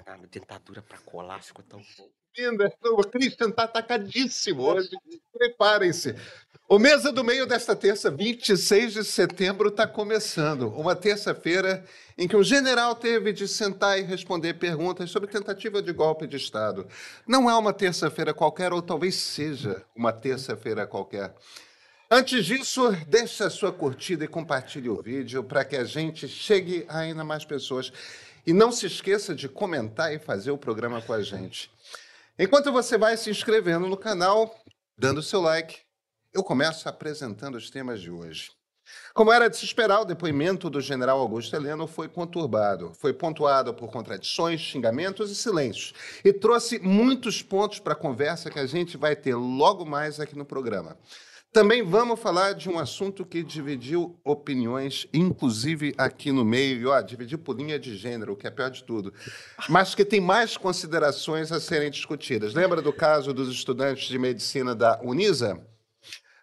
enganado, dentadura pra colar, ficou tão bom. Linda, o Christian tá atacadíssimo hoje. Preparem-se. O Mesa do Meio desta terça, 26 de setembro, está começando. Uma terça-feira em que um general teve de sentar e responder perguntas sobre tentativa de golpe de Estado. Não é uma terça-feira qualquer, ou talvez seja uma terça-feira qualquer. Antes disso, deixe a sua curtida e compartilhe o vídeo para que a gente chegue a ainda mais pessoas. E não se esqueça de comentar e fazer o programa com a gente. Enquanto você vai se inscrevendo no canal, dando seu like, eu começo apresentando os temas de hoje. Como era de se esperar, o depoimento do general Augusto Heleno foi conturbado. Foi pontuado por contradições, xingamentos e silêncios. E trouxe muitos pontos para a conversa que a gente vai ter logo mais aqui no programa. Também vamos falar de um assunto que dividiu opiniões, inclusive aqui no meio, e ó, dividiu por linha de gênero, o que é pior de tudo, mas que tem mais considerações a serem discutidas. Lembra do caso dos estudantes de medicina da Unisa?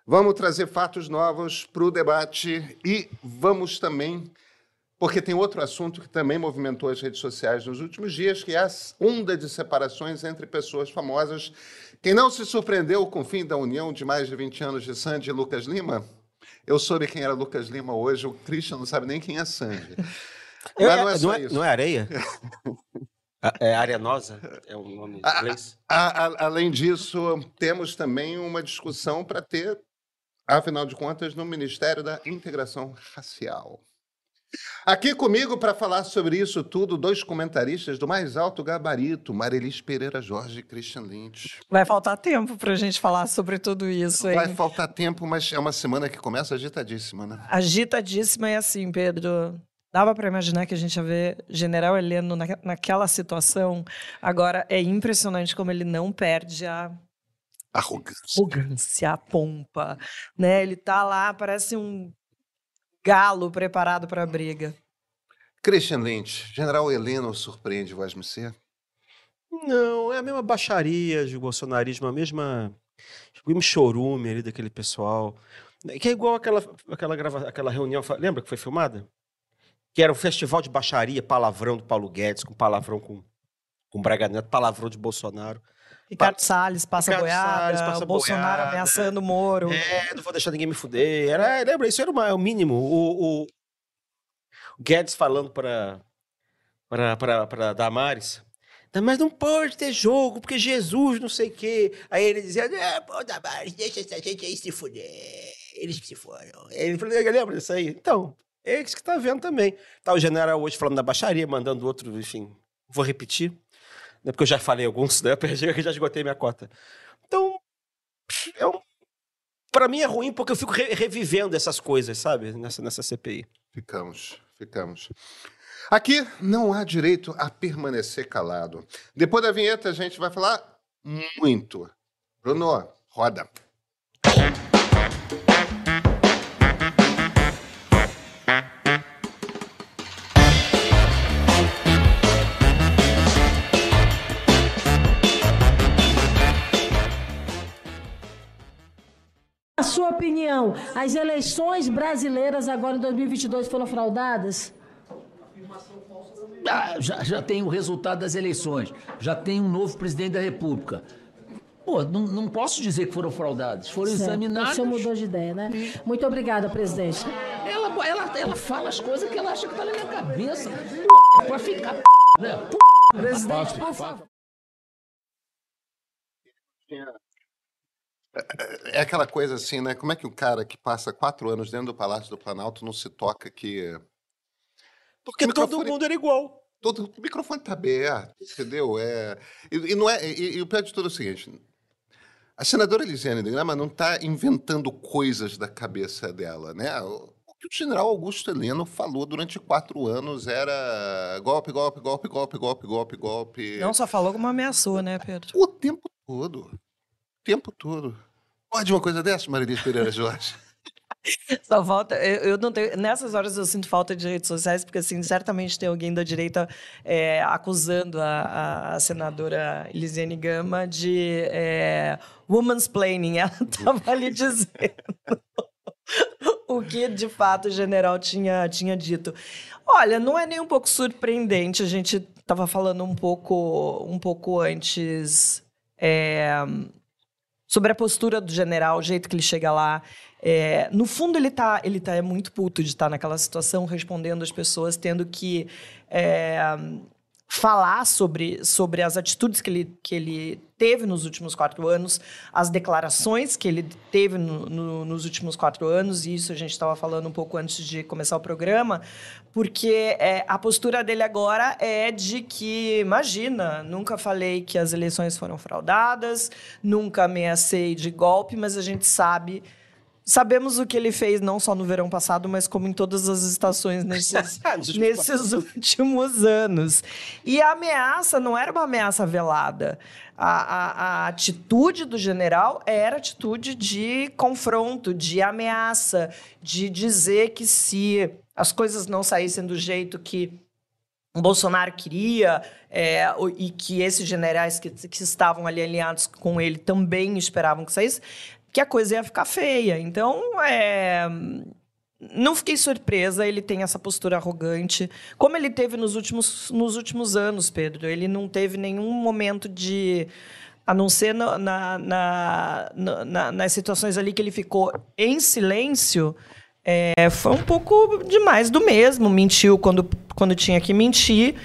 Vamos trazer fatos novos para o debate e vamos também, porque tem outro assunto que também movimentou as redes sociais nos últimos dias, que é a onda de separações entre pessoas famosas quem não se surpreendeu com o fim da união de mais de 20 anos de Sandy e Lucas Lima? Eu soube quem era Lucas Lima hoje, o Christian não sabe nem quem é Sandy. Mas não é, só não é, isso. Não é areia? é arenosa? É o nome em inglês? A, a, além disso, temos também uma discussão para ter, afinal de contas, no Ministério da Integração Racial. Aqui comigo para falar sobre isso tudo, dois comentaristas do mais alto gabarito, Marilis Pereira Jorge e Christian Lynch. Vai faltar tempo para a gente falar sobre tudo isso, hein? Vai faltar tempo, mas é uma semana que começa agitadíssima, né? Agitadíssima é assim, Pedro. Dava para imaginar que a gente ia ver General Heleno na, naquela situação. Agora, é impressionante como ele não perde a arrogância, arrogância a pompa, né? Ele tá lá, parece um galo preparado para a briga. Christian Lynch, General Heleno surpreende Vasmicê? Não, é a mesma baixaria de bolsonarismo, a mesma mesmo chorume ali daquele pessoal. Que é igual aquela, aquela, grava, aquela reunião, lembra que foi filmada? Que era um festival de baixaria, palavrão do Paulo Guedes, com palavrão com, com Braga Neto, palavrão de Bolsonaro. Ricardo Salles passa Ricardo boiada, Salles passa Bolsonaro boiada, ameaçando o Moro. É, não vou deixar ninguém me fuder. Era, lembra, isso era o, o mínimo. O, o, o Guedes falando para para Damares. Mas não pode ter jogo, porque Jesus não sei o quê. Aí ele dizia, é, pô, Damares, deixa essa gente aí se fuder. Eles que se foram. Ele falou, lembra disso aí? Então, é isso que tá vendo também. Tá o general hoje falando da baixaria, mandando outro, enfim, vou repetir né? porque eu já falei alguns, né? Eu já esgotei minha cota. Então, é um... para mim é ruim porque eu fico re revivendo essas coisas, sabe? Nessa, nessa CPI. Ficamos, ficamos. Aqui não há direito a permanecer calado. Depois da vinheta a gente vai falar muito. Bruno, roda. Opinião, as eleições brasileiras agora em 2022 foram fraudadas? Ah, já, já tem o resultado das eleições, já tem um novo presidente da República. Pô, não, não posso dizer que foram fraudados, foram certo. examinados. O senhor mudou de ideia, né? Muito obrigada, presidente. Ela, ela, ela fala as coisas que ela acha que tá na minha cabeça. Pra ficar. Né? Presidente, por favor. É, é aquela coisa assim, né? Como é que o cara que passa quatro anos dentro do Palácio do Planalto não se toca que. Porque todo mundo era igual. Todo, o microfone tá aberto, entendeu? É, e, e não é, e, e, o pior de tudo é o seguinte: a senadora Elisiane de Grama não está inventando coisas da cabeça dela, né? O, o que o general Augusto Heleno falou durante quatro anos era golpe, golpe, golpe, golpe, golpe, golpe, golpe. Não só falou como ameaçou, né, Pedro? O tempo todo tempo todo. Pode uma coisa dessa, Marilis Pereira Jorge? Só falta. Eu, eu, não tenho. Nessas horas eu sinto falta de redes sociais, porque assim, certamente tem alguém da direita é, acusando a, a, senadora Elisiane Gama de é, woman's planning. Ela estava ali dizendo o que de fato o general tinha, tinha dito. Olha, não é nem um pouco surpreendente a gente estava falando um pouco, um pouco antes é, sobre a postura do general, o jeito que ele chega lá. É, no fundo, ele tá, ele tá é muito puto de estar naquela situação, respondendo as pessoas, tendo que é, falar sobre, sobre as atitudes que ele, que ele teve nos últimos quatro anos, as declarações que ele teve no, no, nos últimos quatro anos, e isso a gente estava falando um pouco antes de começar o programa, porque é, a postura dele agora é de que, imagina, nunca falei que as eleições foram fraudadas, nunca ameacei de golpe, mas a gente sabe Sabemos o que ele fez não só no verão passado, mas como em todas as estações nesses, nesses últimos anos. E a ameaça não era uma ameaça velada. A, a, a, atitude do general era atitude de confronto, de ameaça, de dizer que se as coisas não saíssem do jeito que o Bolsonaro queria é, e que esses generais que, que estavam ali alinhados com ele também esperavam que saísse, que a coisa ia ficar feia. Então, é, não fiquei surpresa, ele tem essa postura arrogante, como ele teve nos últimos, nos últimos anos, Pedro. Ele não teve nenhum momento de. A não ser na, na, na, na nas situações ali que ele ficou em silêncio, é, foi um pouco demais do mesmo. Mentiu quando, quando tinha que mentir.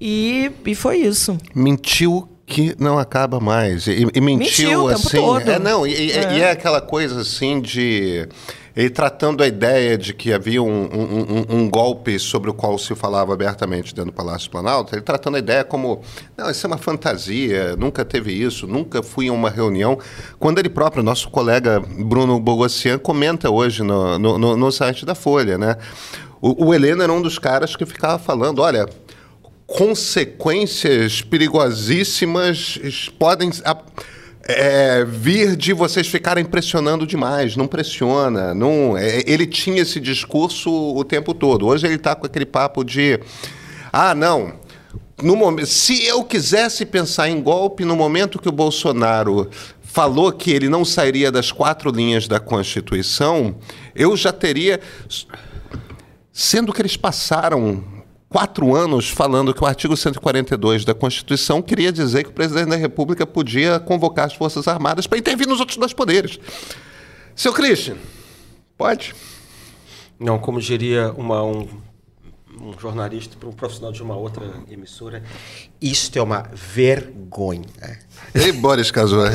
E, e foi isso. Mentiu que não acaba mais. E, e mentiu, mentiu assim. É, não, e é. e é. aquela coisa assim de. Ele tratando a ideia de que havia um, um, um, um, golpe sobre o qual se falava abertamente dentro do Palácio Planalto, ele tratando a ideia como, não, isso é uma fantasia, nunca teve isso, nunca fui em uma reunião. Quando ele próprio, nosso colega Bruno Bogossian, comenta hoje no, no, no, site da Folha, né? O, o Helena era um dos caras que ficava falando, olha, consequências perigosíssimas podem é, vir de vocês ficarem pressionando demais. Não pressiona. Não, é, ele tinha esse discurso o tempo todo. Hoje ele está com aquele papo de: ah, não. No momento, se eu quisesse pensar em golpe no momento que o Bolsonaro falou que ele não sairia das quatro linhas da Constituição, eu já teria. Sendo que eles passaram quatro anos falando que o artigo 142 da Constituição queria dizer que o presidente da República podia convocar as Forças Armadas para intervir nos outros dois poderes. Seu Christian, pode? Não, como diria uma, um, um jornalista, um profissional de uma outra emissora, isto é uma vergonha. Ei, Boris Casoy.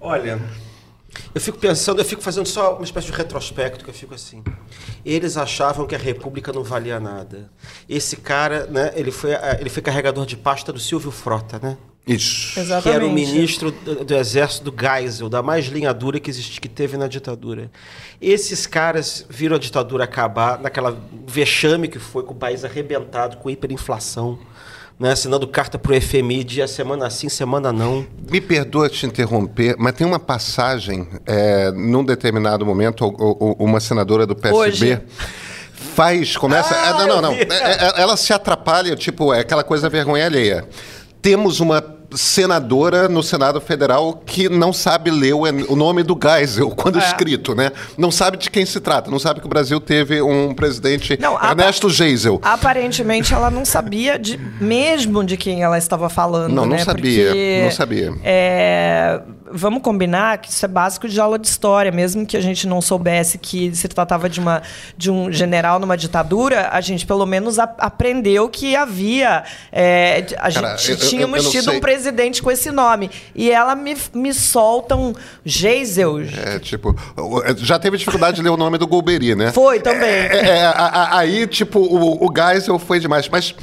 Olha, eu fico pensando, eu fico fazendo só uma espécie de retrospecto, que eu fico assim. Eles achavam que a República não valia nada. Esse cara, né, ele foi, eh, ele foi carregador de pasta do Silvio Frota, né? Isso. Exatamente. Que era o ministro do, do exército do Geisel, da mais linha dura que, existe, que teve na ditadura. Esses caras viram a ditadura acabar naquela vexame que foi com o país arrebentado, com hiperinflação né, assinando carta para o FMI, dia semana sim, semana não. Me perdoa te interromper, mas tem uma passagem, é, num determinado momento, uma senadora do PSB. Hoje. Faz, começa. Ah, é, não, não, não. É, é, ela se atrapalha, tipo, é aquela coisa vergonha alheia. Temos uma senadora no Senado Federal que não sabe ler o, o nome do Geisel quando é. escrito, né? Não sabe de quem se trata, não sabe que o Brasil teve um presidente não, Ernesto Geisel. Aparentemente ela não sabia de, mesmo de quem ela estava falando, Não, não né? sabia, Porque, não sabia. É, vamos combinar que isso é básico de aula de história, mesmo que a gente não soubesse que se tratava de, uma, de um gente numa ditadura, a gente pelo menos a, aprendeu que havia. É, a Cara, gente eu, tínhamos eu, eu tido sei. um presidente com esse nome. E ela me, me solta um Geisel. É, tipo, já teve dificuldade de ler o nome do Golbery, né? Foi também. É, é, é aí, tipo, o, o Geisel foi demais. Mas.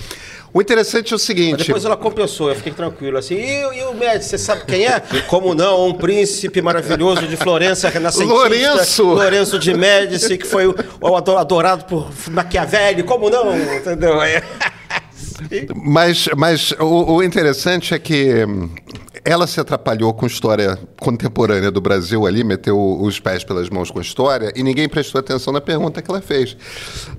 O interessante é o seguinte. Mas depois ela compensou, eu fiquei tranquilo. Assim, e, e o médico, você sabe quem é? Como não? Um príncipe maravilhoso de Florença, renascentista. Lourenço! Lourenço de Médici, que foi o, o adorado por Maquiavelli. Como não? Entendeu? mas mas o, o interessante é que ela se atrapalhou com história contemporânea do Brasil ali, meteu os pés pelas mãos com história, e ninguém prestou atenção na pergunta que ela fez.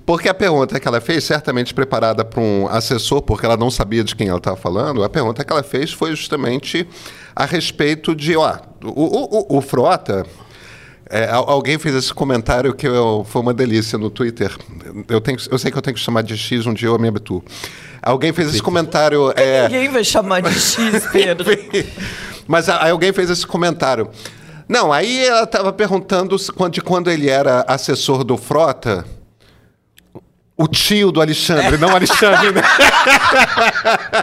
Porque a pergunta que ela fez, certamente preparada para um assessor, porque ela não sabia de quem ela estava falando, a pergunta que ela fez foi justamente a respeito de, ó, o, o, o Frota É, al- alguém fez esse comentário que eu- foi uma delícia no Twitter. Eu, tenho, eu sei que eu tenho que chamar de X um dia, eu me habituo. Alguém fez esse comentário. é, Ninguém vai chamar de X, Pedro. Mas a- alguém fez esse comentário. Não, aí ela estava perguntando de quando ele era assessor do Frota. O tio do Alexandre, não Alexandre, né?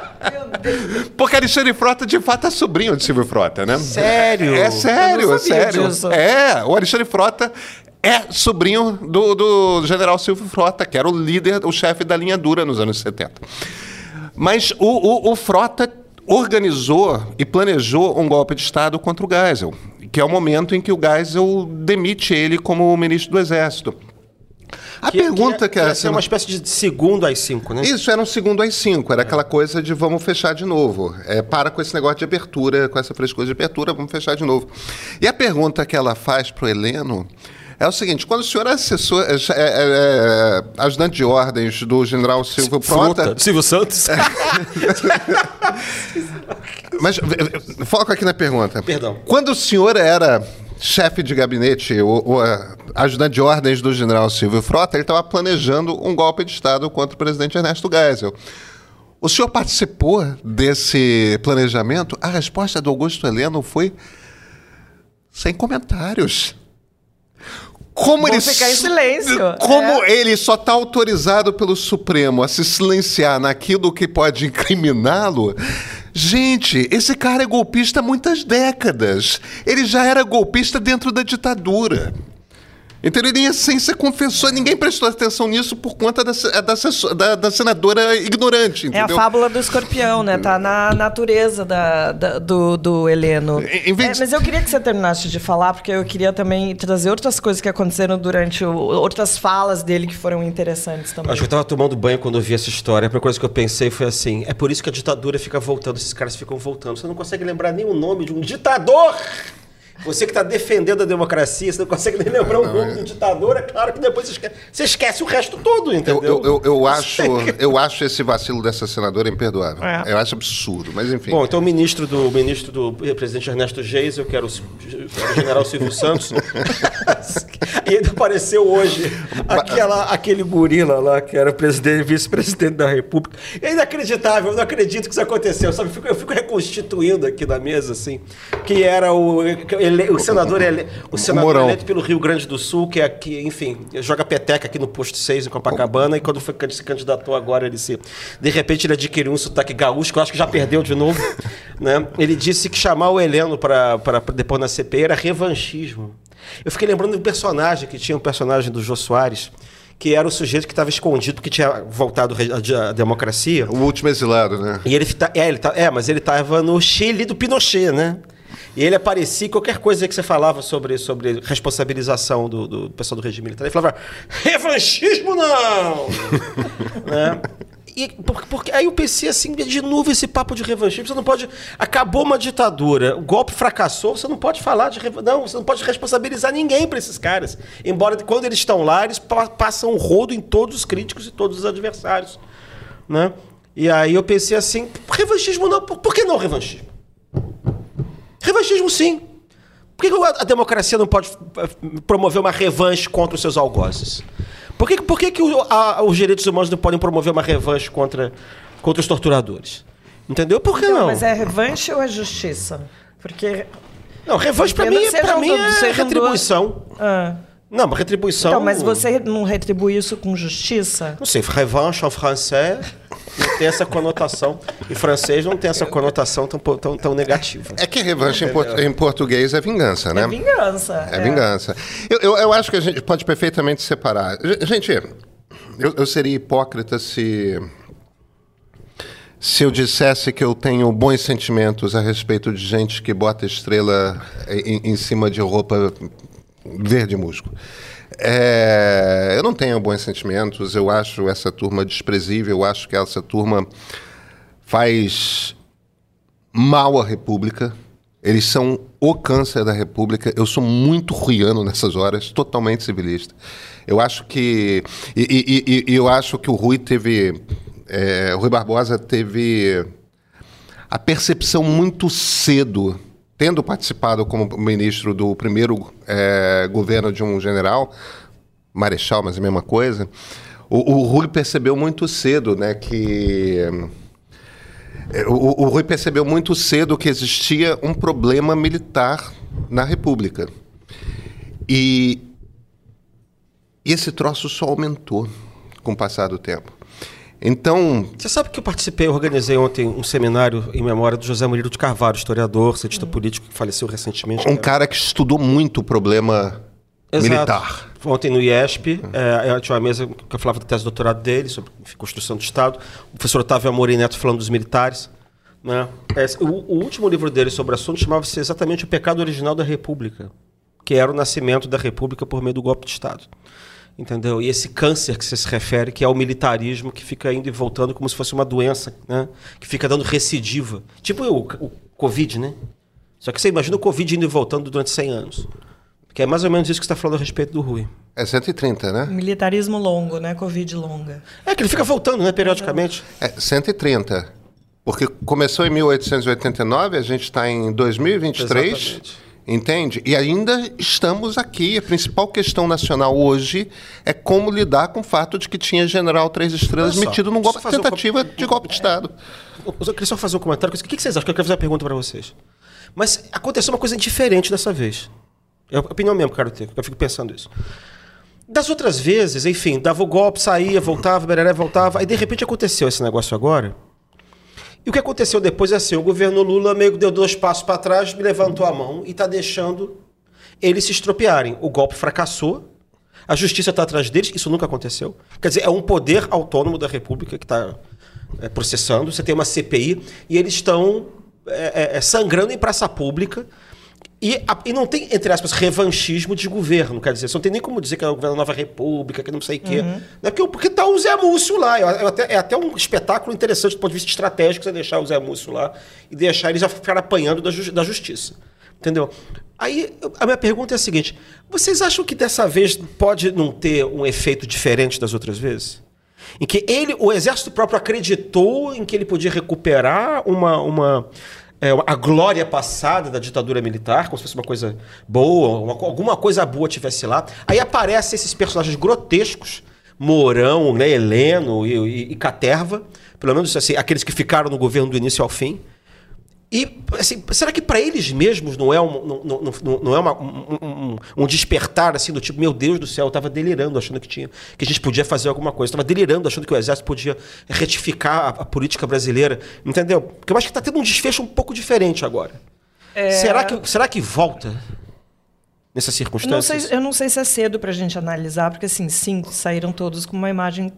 Porque Alexandre Frota, de fato, é sobrinho de Silvio Frota, né? Sério? É sério, Eu não é sério. disso. É, o Alexandre Frota é sobrinho do, do general Silvio Frota, que era o líder, o chefe da linha dura nos anos 70. Mas o, o, o Frota organizou e planejou um golpe de Estado contra o Geisel, que é o momento em que o Geisel demite ele como ministro do Exército. A pergunta que, é, a é uma espécie de segundo às cinco, né? isso era um segundo às cinco, era aquela coisa de vamos fechar de novo. É, para com esse negócio de abertura, com essa frescura de abertura, vamos fechar de novo. E a pergunta que ela faz para o Heleno é o seguinte: quando o senhor é assessor, é, é, é, ajudante de ordens do general Silvio. Fruta, Silvio Santos. Mas foco aqui na pergunta. Perdão. Quando o senhor era chefe de gabinete, o, o, ajudante de ordens do general Silvio Frota, ele estava planejando um golpe de Estado contra o presidente Ernesto Geisel. O senhor participou desse planejamento? A resposta do Augusto Heleno foi sem comentários. Como Vou ele ficar em silêncio. Como É. ele só está autorizado pelo Supremo a se silenciar naquilo que pode incriminá-lo. Gente, esse cara é golpista há muitas décadas. Ele já era golpista dentro da ditadura. Entendeu? Ele, em essência, confessou. Ninguém prestou atenção nisso por conta da, se- da, da- da senadora ignorante. É a Entendeu? fábula do escorpião, né? Tá na natureza da, da- do, do Heleno. Em- em vez É, de- mas eu queria que você terminasse de falar, porque eu queria também trazer outras coisas que aconteceram durante o, outras falas dele que foram interessantes também. Acho que eu tava tomando banho quando eu vi essa história. A primeira coisa que eu pensei foi assim: é por isso que a ditadura fica voltando, esses caras ficam voltando. Você não consegue lembrar nem o nome de um ditador! Você que está defendendo a democracia, você não consegue nem lembrar o nome do ditador, é claro que depois você esquece, você esquece o resto todo, Eu, entendeu? eu, eu, eu acho, eu acho esse vacilo dessa senadora imperdoável. É. Eu acho absurdo, mas enfim. Bom, então o ministro do o ministro do presidente Ernesto Geisel, que era o, era o general Silvio Santos, e ainda apareceu hoje aquela, aquele gorila lá, que era presidente, vice-presidente da República. É inacreditável, eu não acredito que isso aconteceu. Sabe? Eu fico, eu fico reconstituindo aqui na mesa, assim, que era o, ele- o senador, ele- o senador Mourão. eleito pelo Rio Grande do Sul, que é aqui, enfim, joga peteca aqui no posto 6 em Copacabana, e quando foi, se candidatou agora, ele se. De repente ele adquiriu um sotaque gaúcho, que eu acho que já perdeu de novo. né? Ele disse que chamar o Heleno para depois na CPI era revanchismo. Eu fiquei lembrando do personagem, que tinha um personagem do Jô Soares, que era o sujeito que estava escondido porque tinha voltado à à democracia. O último exilado, né? E ele tá, é, ele tá, é, mas ele estava no Chile do Pinochet, né? E ele aparecia qualquer coisa que você falava sobre, sobre responsabilização do, do pessoal do regime militar. Ele falava, revanchismo não! né? E por- porque aí eu pensei assim, de novo esse papo de revanchismo, você não pode. Acabou uma ditadura, o golpe fracassou, você não pode falar de. Não, você não pode responsabilizar ninguém para esses caras. Embora quando eles estão lá, eles pa- passam um rodo em todos os críticos e todos os adversários. Né? E aí eu pensei assim, revanchismo não, por, por que não revanchismo? Revanchismo sim. Por que a democracia não pode eh, promover uma revanche contra os seus algozes? Por que, por que, que o- a- os direitos humanos não podem promover uma revanche contra, contra os torturadores? Entendeu? Por que Então, não? Mas é revanche ou é justiça? Porque. Não, revanche Entenda mim, pra mim todos- é sejam retribuição. Ah. Não, uma retribuição... Então, mas você não retribui isso com justiça? Não sei, revanche em francês não tem essa conotação. Em francês não tem essa conotação tão, tão, tão negativa. É que revanche em, por- em português é vingança, né? É vingança. É vingança. Eu, eu, eu acho que a gente pode perfeitamente separar. Gente, eu, eu seria hipócrita se. Se eu dissesse que eu tenho bons sentimentos a respeito de gente que bota estrela em, em cima de roupa verde musgo. É, eu não tenho bons sentimentos, eu acho essa turma desprezível, eu acho que essa turma faz mal à República. Eles são o câncer da República. Eu sou muito ruiano nessas horas, totalmente civilista. Eu acho que. E, e- e- e eu acho que o Rui teve. é, o Rui Barbosa teve a percepção muito cedo, tendo participado como ministro do primeiro é, governo de um general, marechal, mas é a mesma coisa, o, o Rui percebeu muito cedo né, que. é, O, o Rui percebeu muito cedo que existia um problema militar na República. E, e esse troço só aumentou com o passar do tempo. Então, Você sabe que eu participei, eu organizei ontem um seminário em memória do José Murilo de Carvalho, historiador, cientista político que faleceu recentemente. um cara que estudou muito o problema Exato. militar. Ontem no IESP, é, eu tinha uma mesa que eu falava da tese de doutorado dele, sobre enfim, construção do Estado. O professor Otávio Amorim Neto falando dos militares. Né? É, o, o último livro dele sobre o assunto chamava-se exatamente O Pecado Original da República, que era o nascimento da República por meio do golpe de Estado. Entendeu? E esse câncer que você se refere, que é o militarismo, que fica indo e voltando como se fosse uma doença, né? que fica dando recidiva. Tipo o, o Covid, né? Só que você imagina o Covid indo e voltando durante 100 anos. Que é mais ou menos isso que você está falando a respeito do Rui. É 130, né? Militarismo longo, né? Covid longa. É que ele fica voltando, né, periodicamente. É 130. Porque começou em 1889, a gente está em 2023. Exatamente. Entende? E ainda estamos aqui. A principal questão nacional hoje é como lidar com o fato de que tinha general Três Estrelas só, metido num golpe, fazer um tentativa de golpe de Estado. Eu queria só fazer um comentário. O que vocês acham? Eu quero fazer uma pergunta para vocês. Mas aconteceu uma coisa diferente dessa vez. É a opinião mesmo, quero ter. Eu fico pensando isso. Das outras vezes, enfim, dava o golpe, saía, voltava, bereré, voltava. Aí, de repente, aconteceu esse negócio agora. E o que aconteceu depois é assim, o governo Lula meio que deu dois passos para trás, me levantou a mão e está deixando eles se estropiarem. O golpe fracassou, a justiça está atrás deles, isso nunca aconteceu. Quer dizer, é um poder autônomo da República que está processando, você tem uma CPI e eles estão é, é, é, sangrando em praça pública. E, a- e não tem, entre aspas, revanchismo de governo, quer dizer, você não tem nem como dizer que é o governo da Nova República, que não sei o quê. Não é porque, porque tá o Zé Múcio lá. Eu até- é até um espetáculo interessante do ponto de vista estratégico você deixar o Zé Múcio lá e deixar eles já ficar apanhando da, ju- da justiça. Entendeu? Aí a minha pergunta é a seguinte: vocês acham que dessa vez pode não ter um efeito diferente das outras vezes? Em que ele, o exército próprio acreditou em que ele podia recuperar uma, uma, é, a glória passada da ditadura militar, como se fosse uma coisa boa, uma alguma coisa boa tivesse lá. Aí aparecem esses personagens grotescos, Mourão, né, Heleno e, e, e Caterva, pelo menos assim, aqueles que ficaram no governo do início ao fim. E, assim, será que para eles mesmos não é, um, não, não, não- é uma- um, um- um despertar, assim, do tipo, meu Deus do céu, eu estava delirando achando que tinha, que a gente podia fazer alguma coisa. Estava delirando achando que o Exército podia retificar a, a política brasileira, entendeu? Porque eu acho que está tendo um desfecho um pouco diferente agora. Será, que, será que volta nessas Eu não, circunstâncias? sei, eu não sei se é cedo para a gente analisar, porque assim, sim, saíram todos com uma imagem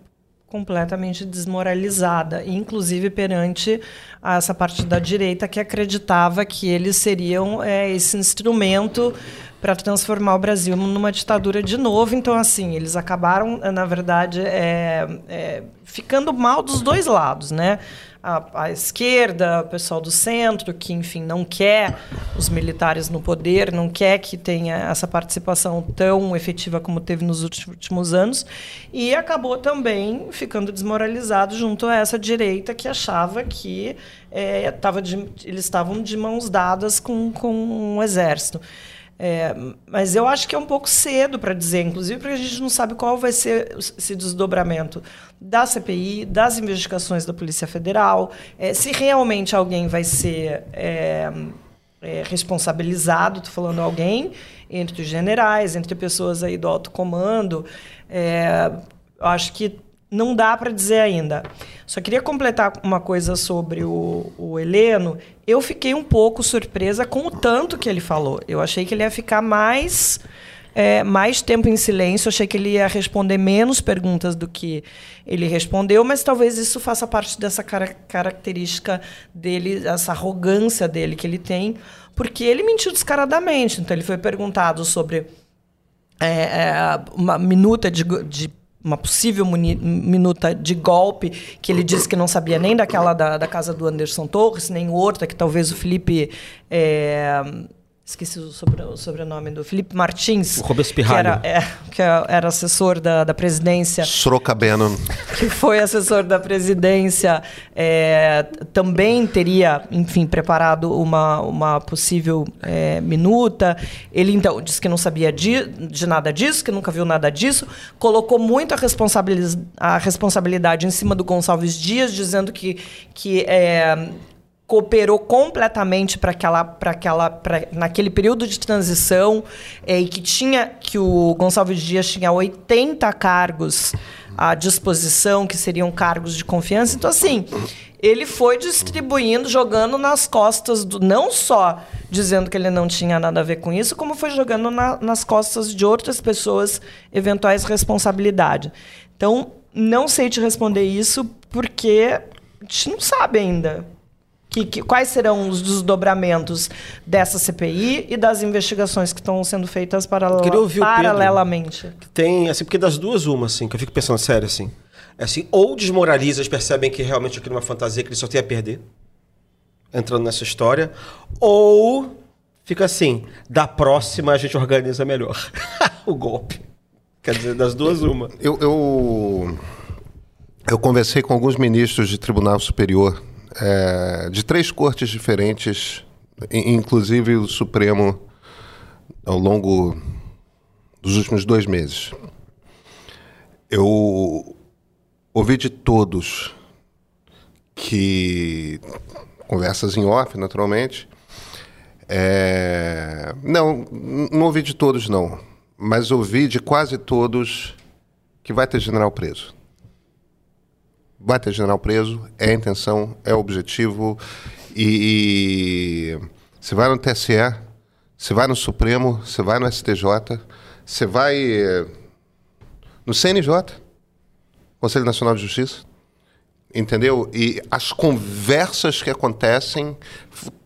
completamente desmoralizada, inclusive perante essa parte da direita que acreditava que eles seriam é, esse instrumento para transformar o Brasil numa ditadura de novo. Então, assim, eles acabaram, na verdade, é, é, ficando mal dos dois lados, né? A, a esquerda, o pessoal do centro, que, enfim, não quer os militares no poder, não quer que tenha essa participação tão efetiva como teve nos últimos- anos, e acabou também ficando desmoralizado junto a essa direita que achava que é, de- eles estavam de mãos dadas com, com o exército. É, mas eu acho que é um pouco cedo para dizer, inclusive porque a gente não sabe qual vai ser esse desdobramento da CPI, das investigações da Polícia Federal, é, se realmente alguém vai ser é, é, responsabilizado, estou falando alguém, entre os generais, entre pessoas aí do alto comando. É, eu acho que não dá para dizer ainda. Só queria completar uma coisa sobre o, o Heleno. Eu fiquei um pouco surpresa com o tanto que ele falou. Eu achei que ele ia ficar mais, é, mais tempo em silêncio. Achei que ele ia responder menos perguntas do que ele respondeu, mas talvez isso faça parte dessa cara- característica dele, essa arrogância dele que ele tem, porque ele mentiu descaradamente. Então, ele foi perguntado sobre é, é, uma minuta de, de uma possível minuta de golpe que ele disse que não sabia nem daquela da, da casa do Anderson Torres nem outra que talvez o Felipe é, esqueci o, sobre, o sobrenome do Felipe Martins. O Robert que Spirralho. era, é, que era assessor da, da presidência Soroka Bannon. que foi assessor da presidência, é, também teria, enfim, preparado uma, uma possível é, minuta. Ele, então, disse que não sabia de, de nada disso, que nunca viu nada disso. Colocou muito a, responsabiliz, a responsabilidade em cima do Gonçalves Dias, dizendo que, que é, cooperou completamente para aquela para aquela pra, naquele período de transição é, e que tinha que o Gonçalves Dias tinha 80 cargos à disposição que seriam cargos de confiança. Então assim ele foi distribuindo jogando nas costas do não só dizendo que ele não tinha nada a ver com isso como foi jogando na, nas costas de outras pessoas eventuais responsabilidade. Então não sei te responder isso porque a gente não sabe ainda que, que, quais serão os desdobramentos dessa CPI e das investigações que estão sendo feitas paralela, Queria ouvir o Pedro. paralelamente. Que tem, assim, porque das duas, uma, assim, que eu fico pensando sério, assim. É assim, ou desmoraliza, eles percebem que realmente aquilo é uma fantasia que eles só têm a perder, entrando nessa história, ou fica assim, da próxima a gente organiza melhor o golpe. Quer dizer, das duas, uma. Eu, eu, eu conversei com alguns ministros de Tribunal Superior é, de três cortes diferentes, in- inclusive o Supremo, ao longo dos últimos dois meses. Eu ouvi de todos que conversas em off, naturalmente. É, não, não ouvi de todos não, mas ouvi de quase todos que vai ter general preso. Vai ter general preso, é a intenção, é o objetivo. E, e você vai no TSE, você vai no Supremo, você vai no STJ, você vai eh, no CNJ, Conselho Nacional de Justiça, entendeu? E as conversas que acontecem,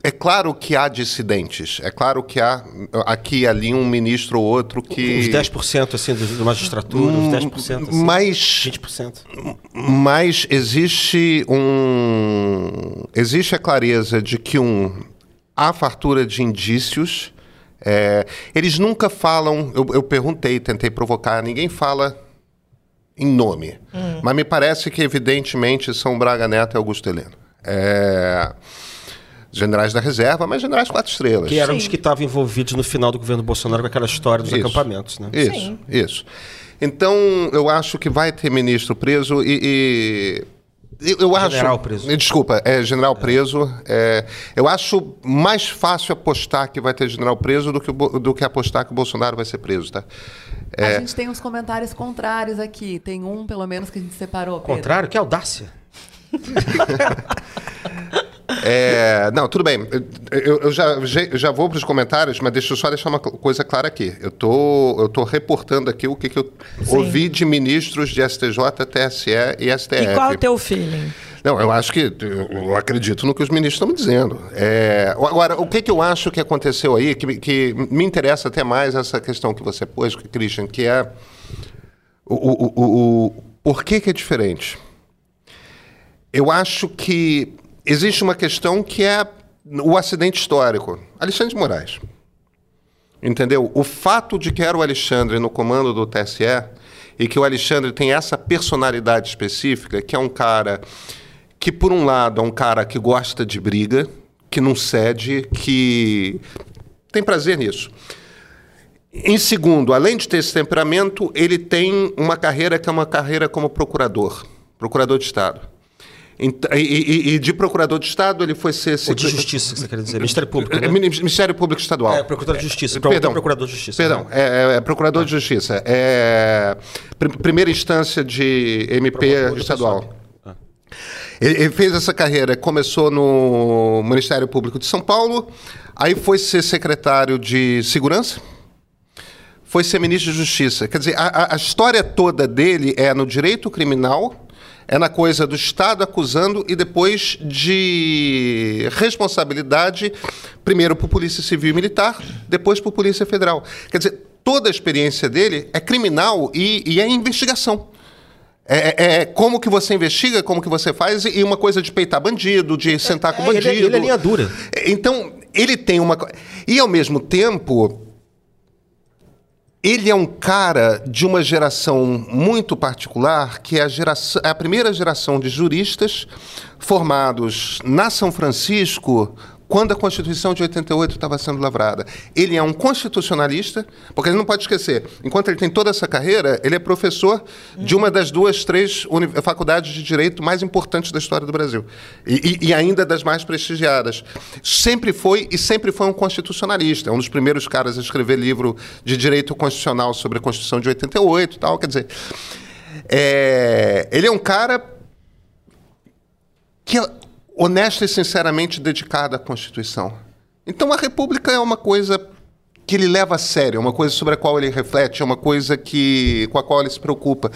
é claro que há dissidentes, é claro que há aqui e ali um ministro ou outro que... Uns 10% assim do, magistratura, uns 10%. Assim, Mas 20%. Mas existe um. Existe a clareza de que um há fartura de indícios. é, eles nunca falam. Eu, eu perguntei, tentei provocar, ninguém fala em nome. Mas me parece que, evidentemente, são Braga Neto e Augusto Heleno. É, generais da reserva, mas generais quatro estrelas. Que eram os que estavam envolvidos no final do governo Bolsonaro com aquela história dos Isso. acampamentos, né? Isso, Sim. isso. Então, eu acho que vai ter ministro preso e. e- eu, eu acho. General preso. Desculpa, é general preso. é, eu acho mais fácil apostar que vai ter general preso do que, do que apostar que o Bolsonaro vai ser preso, tá? A gente tem uns comentários contrários aqui. Tem um, pelo menos, que a gente separou. Pedro. Contrário, que audácia. É, não, tudo bem. Eu, eu já, já- vou para os comentários, mas deixa eu só deixar uma coisa clara aqui. Eu tô, eu tô reportando aqui o que, que eu ouvi de ministros de STJ, TSE e STF. E qual é o teu feeling? Não, eu acho que eu acredito no que os ministros estão me dizendo. É, agora, o que, que eu acho que aconteceu aí, que, me- que me interessa até mais essa questão que você pôs, Christian, que é o, o, o, o por que, que é diferente? Eu acho que existe uma questão que é o acidente histórico. Alexandre de Moraes. Entendeu? O fato de que era o Alexandre no comando do TSE e que o Alexandre tem essa personalidade específica, que é um cara que, por um lado, é um cara que gosta de briga, que não cede, que tem prazer nisso. Em segundo, além de ter esse temperamento, ele tem uma carreira que é uma carreira como procurador, procurador de Estado. E, e- e de procurador de Estado, ele foi ser... Ou de justiça, que você quer dizer. Ministério Público, né? É, Ministério Público Estadual. É, procurador de justiça. Perdão. Procurador de justiça. Perdão, né? é, é- é procurador de justiça. É pr- primeira instância de MP Procurador estadual. pessoal. Ele, ele fez essa carreira, começou no Ministério Público de São Paulo, aí foi ser secretário de Segurança, foi ser ministro de Justiça. Quer dizer, a- a história toda dele é no direito criminal, é na coisa do Estado acusando e depois de responsabilidade, primeiro por Polícia Civil e Militar, depois por Polícia Federal. Quer dizer, toda a experiência dele é criminal e, e é investigação. É, é- é como que você investiga, como que você faz, e uma coisa de peitar bandido, de sentar com É, ele, bandido. ele é linha dura. Então, ele tem uma. E ao mesmo tempo. Ele é um cara de uma geração muito particular, que é a, geração, é a primeira geração de juristas formados na São Francisco quando a Constituição de 88 estava sendo lavrada. Ele é um constitucionalista, porque ele não pode esquecer, enquanto ele tem toda essa carreira, ele é professor de uma das duas, três faculdades de direito mais importantes da história do Brasil. E, e- e ainda das mais prestigiadas. Sempre foi e sempre foi um constitucionalista. É um dos primeiros caras a escrever livro de direito constitucional sobre a Constituição de 88 e tal. Quer dizer, é, ele é um cara que honesta e sinceramente dedicada à Constituição. Então, a República é uma coisa que ele leva a sério, é uma coisa sobre a qual ele reflete, é uma coisa que, com a qual ele se preocupa.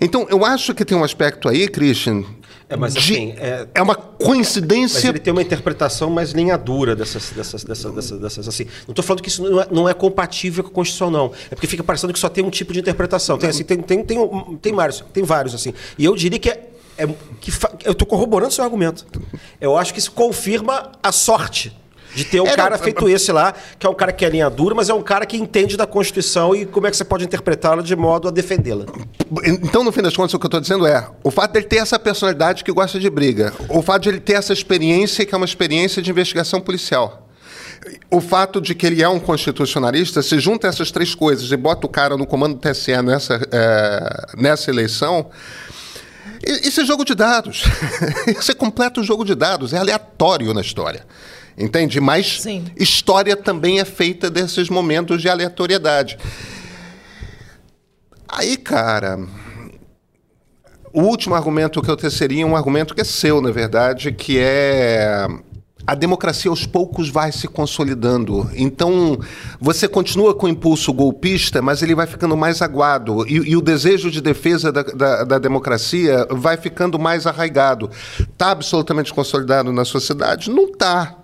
Então, eu acho que tem um aspecto aí, Christian. É, mas de- assim, é- é uma Mas coincidência. ele tem uma interpretação mais linha dura dessas, dessas, dessas, dessas, dessas assim. Não estou falando que isso não é, não é compatível com a Constituição, não. É porque fica parecendo que só tem um tipo de interpretação. Tem, assim, tem, tem, tem, tem vários, tem vários, assim. E eu diria que é. É- que fa- eu estou corroborando seu argumento. Eu acho que isso confirma a sorte de ter um É, não, cara é- feito esse lá, que é um cara que é linha dura, mas é um cara que entende da Constituição e como é que você pode interpretá-la de modo a defendê-la. Então, no fim das contas, o que eu estou dizendo é: o fato dele ter essa personalidade que gosta de briga, o fato de ele ter essa experiência, que é uma experiência de investigação policial. O fato de que ele é um constitucionalista, se junta essas três coisas e bota o cara no comando do TSE nessa, eh, nessa eleição, isso é jogo de dados. isso é completo jogo de dados, é aleatório na história. Entende? Mas Sim. história também é feita desses momentos de aleatoriedade. Aí, cara, o último argumento que eu teceria é um argumento que é seu, na verdade, que é a democracia aos poucos vai se consolidando. Então, você continua com o impulso golpista, mas ele vai ficando mais aguado. E, e o desejo de defesa da, da- da democracia vai ficando mais arraigado. Está absolutamente consolidado na sociedade? Não está.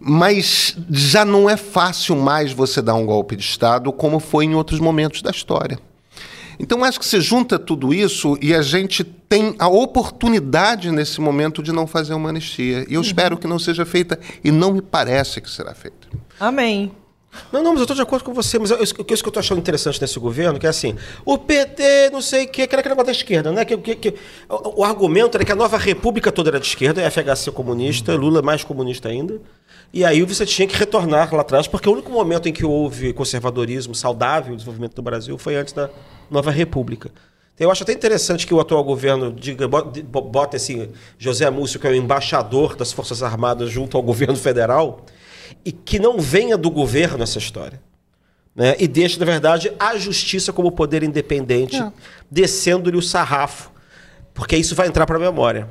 Mas já não é fácil mais você dar um golpe de Estado como foi em outros momentos da história. Então, acho que se junta tudo isso e a gente tem a oportunidade nesse momento de não fazer uma anistia. E eu espero que não seja feita e não me parece que será feita. Amém. Não, não, mas eu estou de acordo com você. Mas eu- isso, isso que eu estou achando interessante nesse governo, que é assim, o PT, não sei o quê, que era aquele negócio da esquerda, né? Que, que- que- o, o argumento era que a nova república toda era de esquerda, FHC comunista, Lula mais comunista ainda. E aí você tinha que retornar lá atrás, porque o único momento em que houve conservadorismo saudável, desenvolvimento do Brasil, foi antes da nova república. Então, eu acho até interessante que o atual governo diga, bo- bota esse José Múcio, que é o embaixador das Forças Armadas junto ao governo federal, e que não venha do governo essa história. Né? E deixe, na verdade, a justiça como poder independente, descendo-lhe o sarrafo. Porque isso vai entrar para a memória.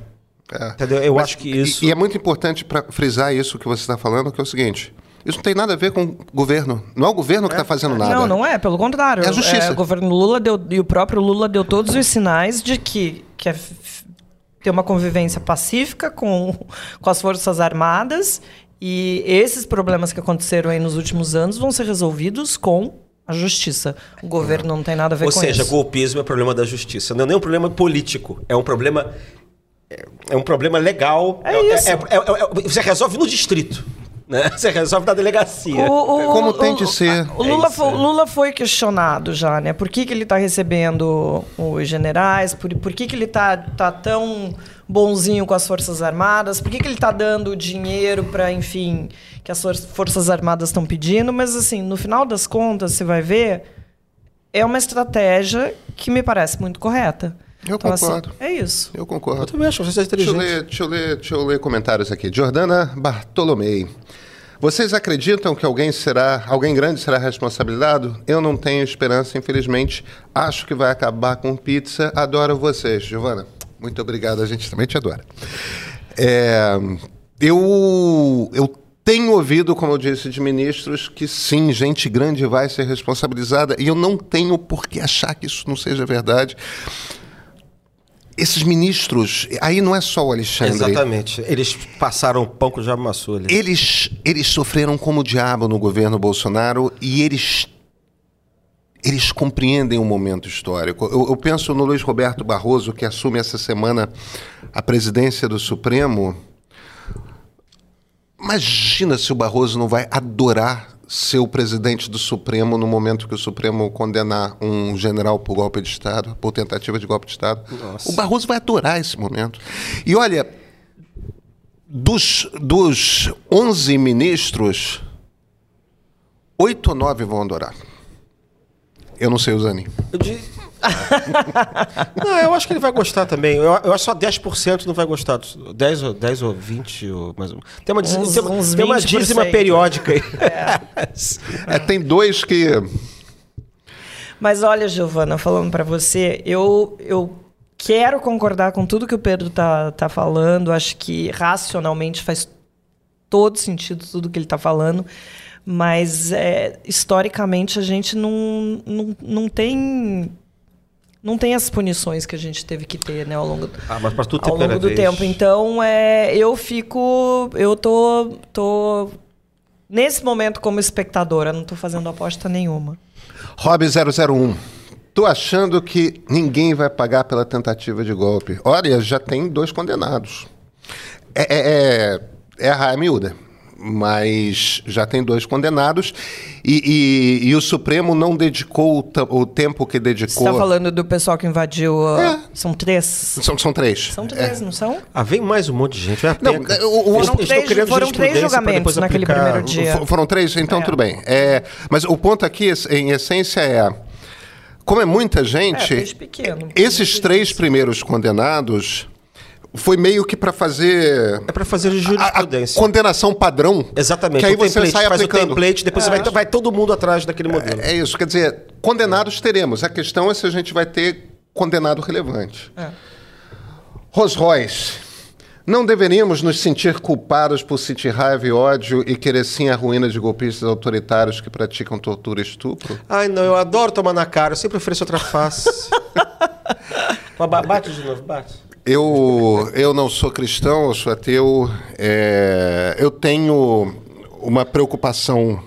É. Entendeu? Eu Mas- acho que isso. E, e é muito importante para frisar isso que você está falando, que é o seguinte: isso não tem nada a ver com o governo. Não é o governo que está fazendo nada. Não, não é, pelo contrário. É a justiça. o governo Lula deu, e o próprio Lula deu todos os sinais de que quer f- ter uma convivência pacífica com, com as Forças Armadas e esses problemas que aconteceram aí nos últimos anos vão ser resolvidos com a justiça. O governo não tem nada a ver Ou com seja, isso. golpismo é problema da justiça. Não é nem um problema político. É um problema. É é um problema legal. É isso. é- é- é- você resolve no distrito. Né? Você resolve na delegacia. O- o- Como o- tem de ser. O Lula, foi, é. o Lula foi questionado já, né? Por que, que ele está recebendo os generais? Por, por que, que ele está tá tão bonzinho com as Forças Armadas? Por que, que ele está dando dinheiro para, enfim, que as for- Forças Armadas estão pedindo? Mas, assim, no final das contas, você vai ver, é uma estratégia que me parece muito correta. Eu Então, assim, concordo. é isso. Eu concordo. Eu também acho vocês Deixa eu, inteligentes. ler, deixa, eu ler, deixa eu ler comentários aqui. Jordana Bartolomei. Vocês acreditam que alguém será, alguém grande será responsabilizado? Eu não tenho esperança, infelizmente. Acho que vai acabar com pizza. Adoro vocês, Giovana. Muito obrigado, a gente também te adora. É, eu, eu tenho ouvido, como eu disse, de ministros que sim, gente grande vai ser responsabilizada, e eu não tenho por que achar que isso não seja verdade. Esses ministros, aí não é só o Alexandre. Exatamente. Eles passaram pão com o diabo amassou ali. Eles, eles sofreram como o diabo no governo Bolsonaro e eles eles compreendem o momento histórico. Eu, eu penso no Luiz Roberto Barroso, que assume essa semana a presidência do Supremo. Imagina se o Barroso não vai adorar ser o presidente do Supremo no momento que o Supremo condenar um general por golpe de Estado, por tentativa de golpe de Estado. O Barroso vai adorar esse momento. E olha, dos, dos 11 ministros, oito ou nove vão adorar. Eu não sei o Zanin. Eu di- não, eu acho que ele vai gostar também. Eu, eu acho que só 10% não vai gostar. 10 ou, 10 ou 20 ou mais um. Tem uma, dízima- Uns- tem uma, uns tem uma 20%. dízima periódica aí. É, tem dois que. Mas olha, Giovana, falando pra você, eu, eu quero concordar com tudo que o Pedro tá, tá falando. Acho que racionalmente faz todo sentido tudo que ele tá falando. Mas é, historicamente a gente não, não, não tem. Não tem as punições que a gente teve que ter, né, ao longo do, Ah, mas tem ao longo do vez. tempo. Então, é, eu fico. Eu tô, tô. Nesse momento, como espectadora, não tô fazendo aposta nenhuma. Rob 001. Tô achando que ninguém vai pagar pela tentativa de golpe. Olha, já tem dois condenados. É, é, é, é a raia miúda, mas já tem dois condenados e, e- e o Supremo não dedicou o, o tempo que Você dedicou. tá falando do pessoal que invadiu. uh, É. São três? São, são três. São três, não são? Ah, vem mais um monte de gente. Não, o- o- Foram três- foram três julgamentos naquele primeiro dia. F- Foram três, então É. tudo bem. É, mas o ponto aqui, em essência, é. Como é muita É, gente, peixe pequeno. esses três primeiros condenados foi meio que para fazer É pra fazer a, a jurisprudência. condenação padrão. Exatamente. Que aí o você template, sai faz aplicando. o template, depois você vai, vai todo mundo atrás daquele modelo. É isso, quer dizer, condenados teremos. A questão é se a gente vai ter condenado relevante. É. Rolls Royce. Não deveríamos nos sentir culpados por sentir raiva e ódio e querer sim a ruína de golpistas autoritários que praticam tortura e estupro? Ai, não, eu adoro tomar na cara, eu sempre ofereço outra face. Bate de novo, bate. Eu, eu não sou cristão, eu sou ateu. É, eu tenho uma preocupação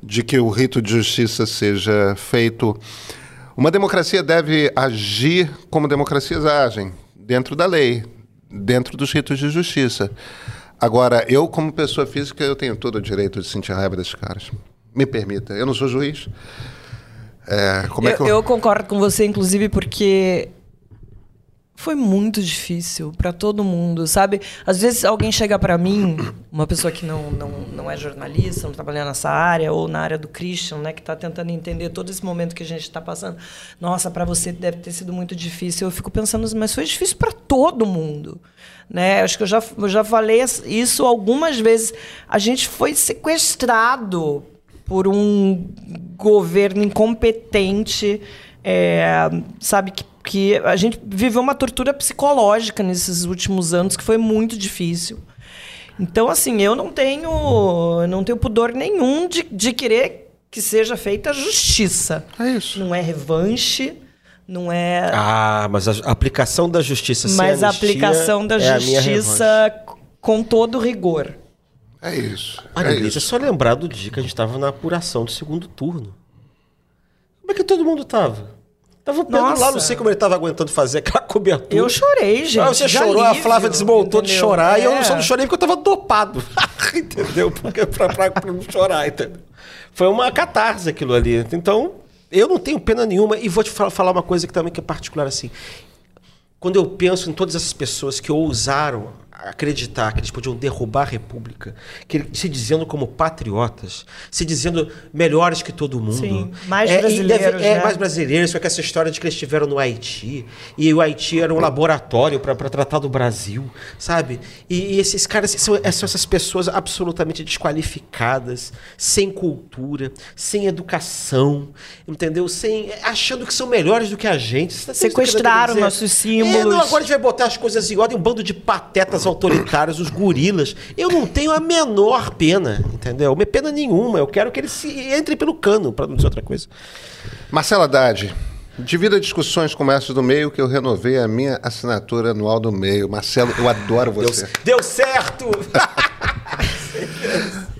de que o rito de justiça seja feito. Uma democracia deve agir como democracias agem, dentro da lei, dentro dos ritos de justiça. Agora, eu, como pessoa física, eu tenho todo o direito de sentir raiva desses caras. Me permita, eu não sou juiz. É, é eu, eu concordo com você, inclusive, porque foi muito difícil para todo mundo, sabe? Às vezes alguém chega para mim, uma pessoa que não, não, não é jornalista, não trabalha nessa área, ou na área do Christian, né, que está tentando entender todo esse momento que a gente está passando. Nossa, para você deve ter sido muito difícil. Eu fico pensando, mas foi difícil para todo mundo. Né? Acho que eu já, eu já falei isso algumas vezes. A gente foi sequestrado por um governo incompetente, é, sabe, que, que a gente viveu uma tortura psicológica nesses últimos anos que foi muito difícil. Então, assim, eu não tenho, não tenho pudor nenhum de, de querer que seja feita justiça. É isso. Não é revanche, não é. Ah, mas a aplicação da justiça sem mas a anistia aplicação da é justiça com todo rigor. É isso. Olha, é Liz, é isso. só lembrar do dia que a gente estava na apuração do segundo turno. Como é que todo mundo tava? Tava o Pedro lá, Nossa. não sei como ele tava aguentando fazer aquela cobertura. Eu chorei, gente. Ah, você de chorou, a Flávia desmontou de entendeu? chorar e eu É. só não chorei porque eu tava dopado. entendeu? Porque pra, pra, pra não chorar, entendeu? Foi uma catarse aquilo ali. Então, eu não tenho pena nenhuma e vou te fa- falar uma coisa que também que é particular assim. Quando eu penso em todas essas pessoas que ousaram acreditar que eles podiam derrubar a República, que eles se dizendo como patriotas, se dizendo melhores que todo mundo. Sim, mais É, brasileiros, deve- É, né? mais brasileiros, só que essa história de que eles estiveram no Haiti, e o Haiti era um laboratório para tratar do Brasil, sabe? E, e esses caras são, são essas pessoas absolutamente desqualificadas, sem cultura, sem educação, entendeu? Sem, achando que são melhores do que a gente. Tá Sequestraram nossos dizer? É, não, símbolos. agora a gente vai botar as coisas em ordem, um bando de patetas autoritários, os gorilas. Eu não tenho a menor pena, entendeu? Pena nenhuma. Eu quero que eles se entrem pelo cano, para não dizer outra coisa. Marcela Haddad, devido a discussões como essa do meio, que eu renovei a minha assinatura anual do meio. Marcelo, eu adoro Deu, você. deu certo!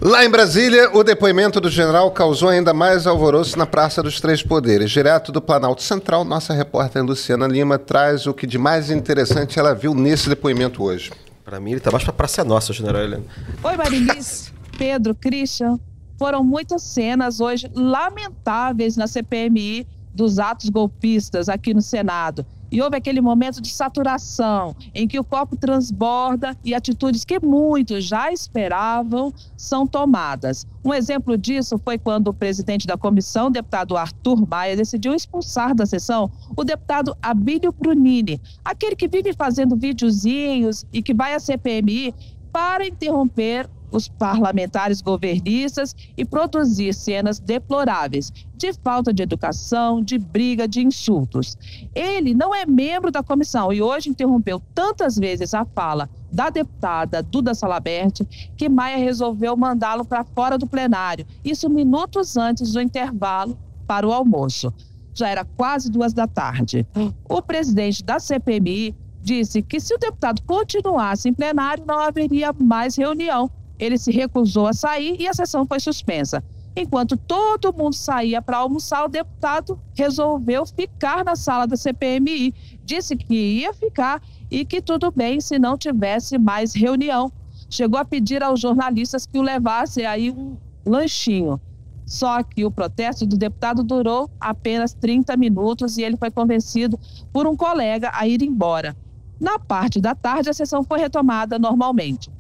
Lá em Brasília, o depoimento do general causou ainda mais alvoroço na Praça dos Três Poderes. Direto do Planalto Central, nossa repórter Luciana Lima traz o que de mais interessante ela viu nesse depoimento hoje. Pra mim, ele tá mais pra Praça Nossa, o general Heleno. Oi, Marilice, Pedro, Christian. Foram muitas cenas hoje lamentáveis na CPMI dos atos golpistas aqui no Senado. E houve aquele momento de saturação em que o copo transborda e atitudes que muitos já esperavam são tomadas. Um exemplo disso foi quando o presidente da comissão, deputado Arthur Maia, decidiu expulsar da sessão o deputado Abílio Brunini, aquele que vive fazendo videozinhos e que vai à CPMI para interromper os parlamentares governistas e produzir cenas deploráveis de falta de educação, de briga, de insultos. Ele não é membro da comissão e hoje interrompeu tantas vezes a fala da deputada Duda Salabert que Maia resolveu mandá-lo para fora do plenário, isso minutos antes do intervalo para o almoço. Já era quase duas da tarde. O presidente da CPMI disse que se o deputado continuasse em plenário, não haveria mais reunião ele se recusou a sair e a sessão foi suspensa. Enquanto todo mundo saía para almoçar, o deputado resolveu ficar na sala da CPMI. Disse que ia ficar e que tudo bem se não tivesse mais reunião. Chegou a pedir aos jornalistas que o levassem aí um lanchinho. Só que o protesto do deputado durou apenas 30 minutos e ele foi convencido por um colega a ir embora. Na parte da tarde, a sessão foi retomada normalmente.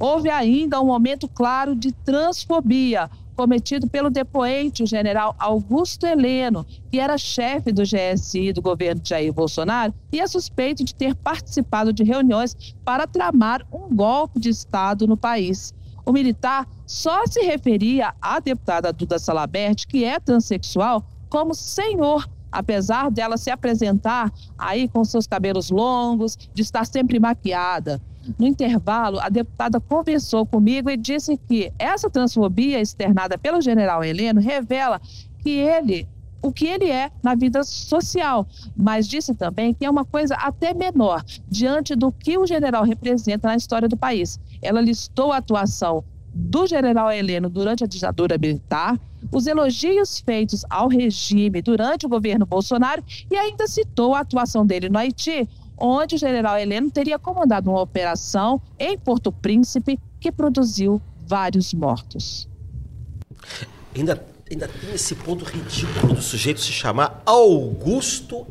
Houve ainda um momento claro de transfobia cometido pelo depoente, o general Augusto Heleno, que era chefe do GSI do governo Jair Bolsonaro e é suspeito de ter participado de reuniões para tramar um golpe de Estado no país. O militar só se referia à deputada Duda Salabert, que é transexual, como senhor, apesar dela se apresentar aí com seus cabelos longos, de estar sempre maquiada. No intervalo, a deputada conversou comigo e disse que essa transfobia externada pelo general Heleno revela que ele o que ele é na vida social, mas disse também que é uma coisa até menor diante do que o general representa na história do país. Ela listou a atuação do general Heleno durante a ditadura militar, os elogios feitos ao regime durante o governo Bolsonaro e ainda citou a atuação dele no Haiti, onde o general Heleno teria comandado uma operação em Porto Príncipe que produziu vários mortos. Ainda, ainda tem esse ponto ridículo do sujeito se chamar Augusto,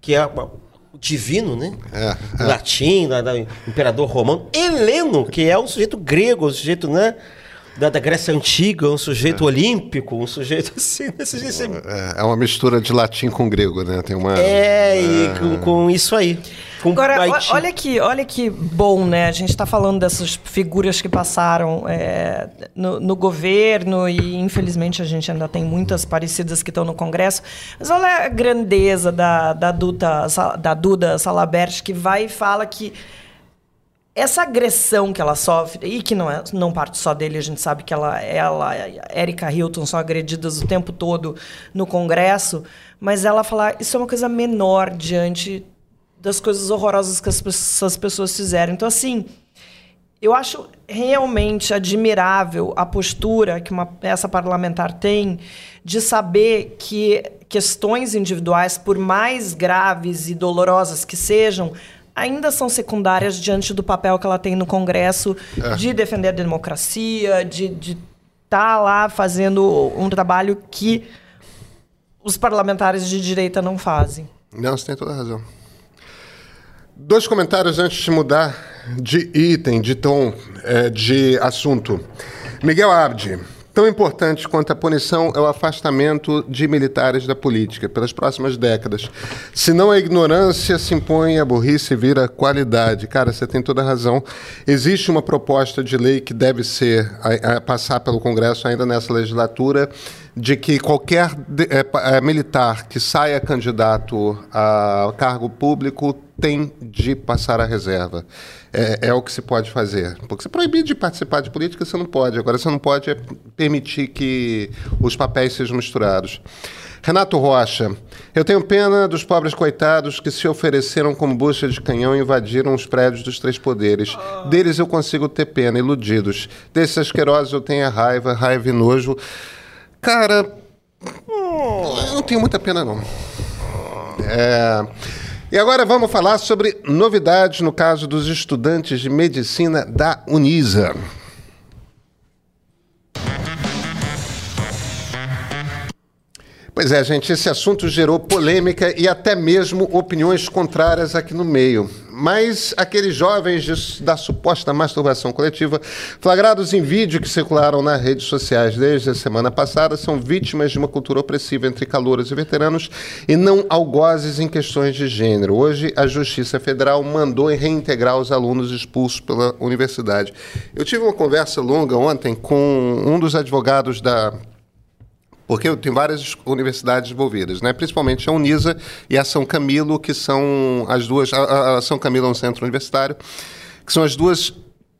que é o divino, né? É, é. Latim, da, da imperador romano. Heleno, que é um sujeito grego, um sujeito, né? Da, da Grécia Antiga, um sujeito olímpico, um sujeito assim. É, é uma mistura de latim com grego, né? Tem uma. É, e com, com isso aí. Com Agora, Haiti. olha que, olha que bom, né? A gente está falando dessas figuras que passaram é, no, no governo e, infelizmente, a gente ainda tem muitas parecidas que estão no Congresso. Mas olha a grandeza da, da, Duda, Sa- da Duda Salabert, que vai e fala que essa agressão que ela sofre, e que não, é, não parte só dele, a gente sabe que ela, ela Erika Hilton são agredidas o tempo todo no Congresso, mas ela fala isso é uma coisa menor diante das coisas horrorosas que as, essas pessoas fizeram. Então, assim, eu acho realmente admirável a postura que uma, essa parlamentar tem de saber que questões individuais, por mais graves e dolorosas que sejam, ainda são secundárias diante do papel que ela tem no Congresso de defender a democracia, de estar tá lá fazendo um trabalho que os parlamentares de direita não fazem. Não, você tem toda a razão. Dois comentários antes de mudar de item, de tom, eh, de assunto. Miguel Abdi. Tão importante quanto a punição é o afastamento de militares da política pelas próximas décadas. Senão a ignorância se impõe, a burrice vira qualidade. Cara, você tem toda a razão. Existe uma proposta de lei que deve ser a- a passar pelo Congresso ainda nessa legislatura de que qualquer de- pa- eh, militar que saia candidato a cargo público tem de passar a reserva. É, é o que se pode fazer. Porque se proibir de participar de política, você não pode. Agora, você não pode é permitir que os papéis sejam misturados. Renato Rocha, eu tenho pena dos pobres coitados que se ofereceram como bucha de canhão e invadiram os prédios dos três poderes. Deles eu consigo ter pena, iludidos. Desses asquerosos eu tenho a raiva, raiva e nojo. Cara, eu não tenho muita pena, não. É, E agora vamos falar sobre novidades no caso dos estudantes de medicina da Unisa. Pois é, gente, esse assunto gerou polêmica e até mesmo opiniões contrárias aqui no meio. Mas aqueles jovens de- da suposta masturbação coletiva, flagrados em vídeo que circularam nas redes sociais desde a semana passada, são vítimas de uma cultura opressiva entre calouros e veteranos e não algozes em questões de gênero. Hoje, a Justiça Federal mandou reintegrar os alunos expulsos pela universidade. Eu tive uma conversa longa ontem com um dos advogados da porque tem várias universidades envolvidas, né? principalmente a Unisa e a São Camilo, que são as duas. A, a- São Camilo é um centro universitário, que são as duas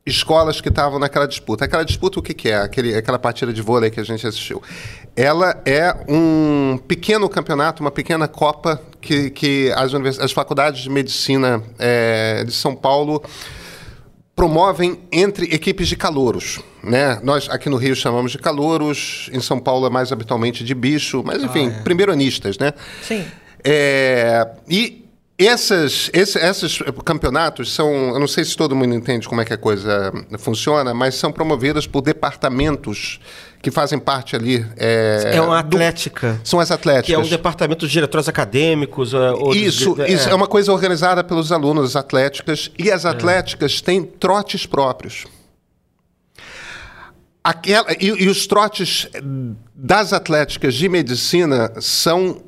escolas que estavam naquela disputa. Aquela disputa, o que, que é? Aquele, aquela partida de vôlei que a gente assistiu. Ela é um pequeno campeonato, uma pequena copa que, que as, as faculdades de medicina eh, de São Paulo promovem entre equipes de calouros. Né? Nós aqui no Rio chamamos de calouros, em São Paulo é mais habitualmente de bicho, mas enfim, primeiro-anistas, né? Sim. É, e essas, esse- esses campeonatos são, eu não sei se todo mundo entende como é que a coisa funciona, mas são promovidos por departamentos que fazem parte ali. É, É uma do- atlética. são as atléticas. Que é um departamento de diretores ah, outros Isso, de- isso é. uma coisa organizada pelos alunos, as atléticas, e as atléticas têm trotes próprios. Aquela, e, e os trotes das atléticas de medicina são.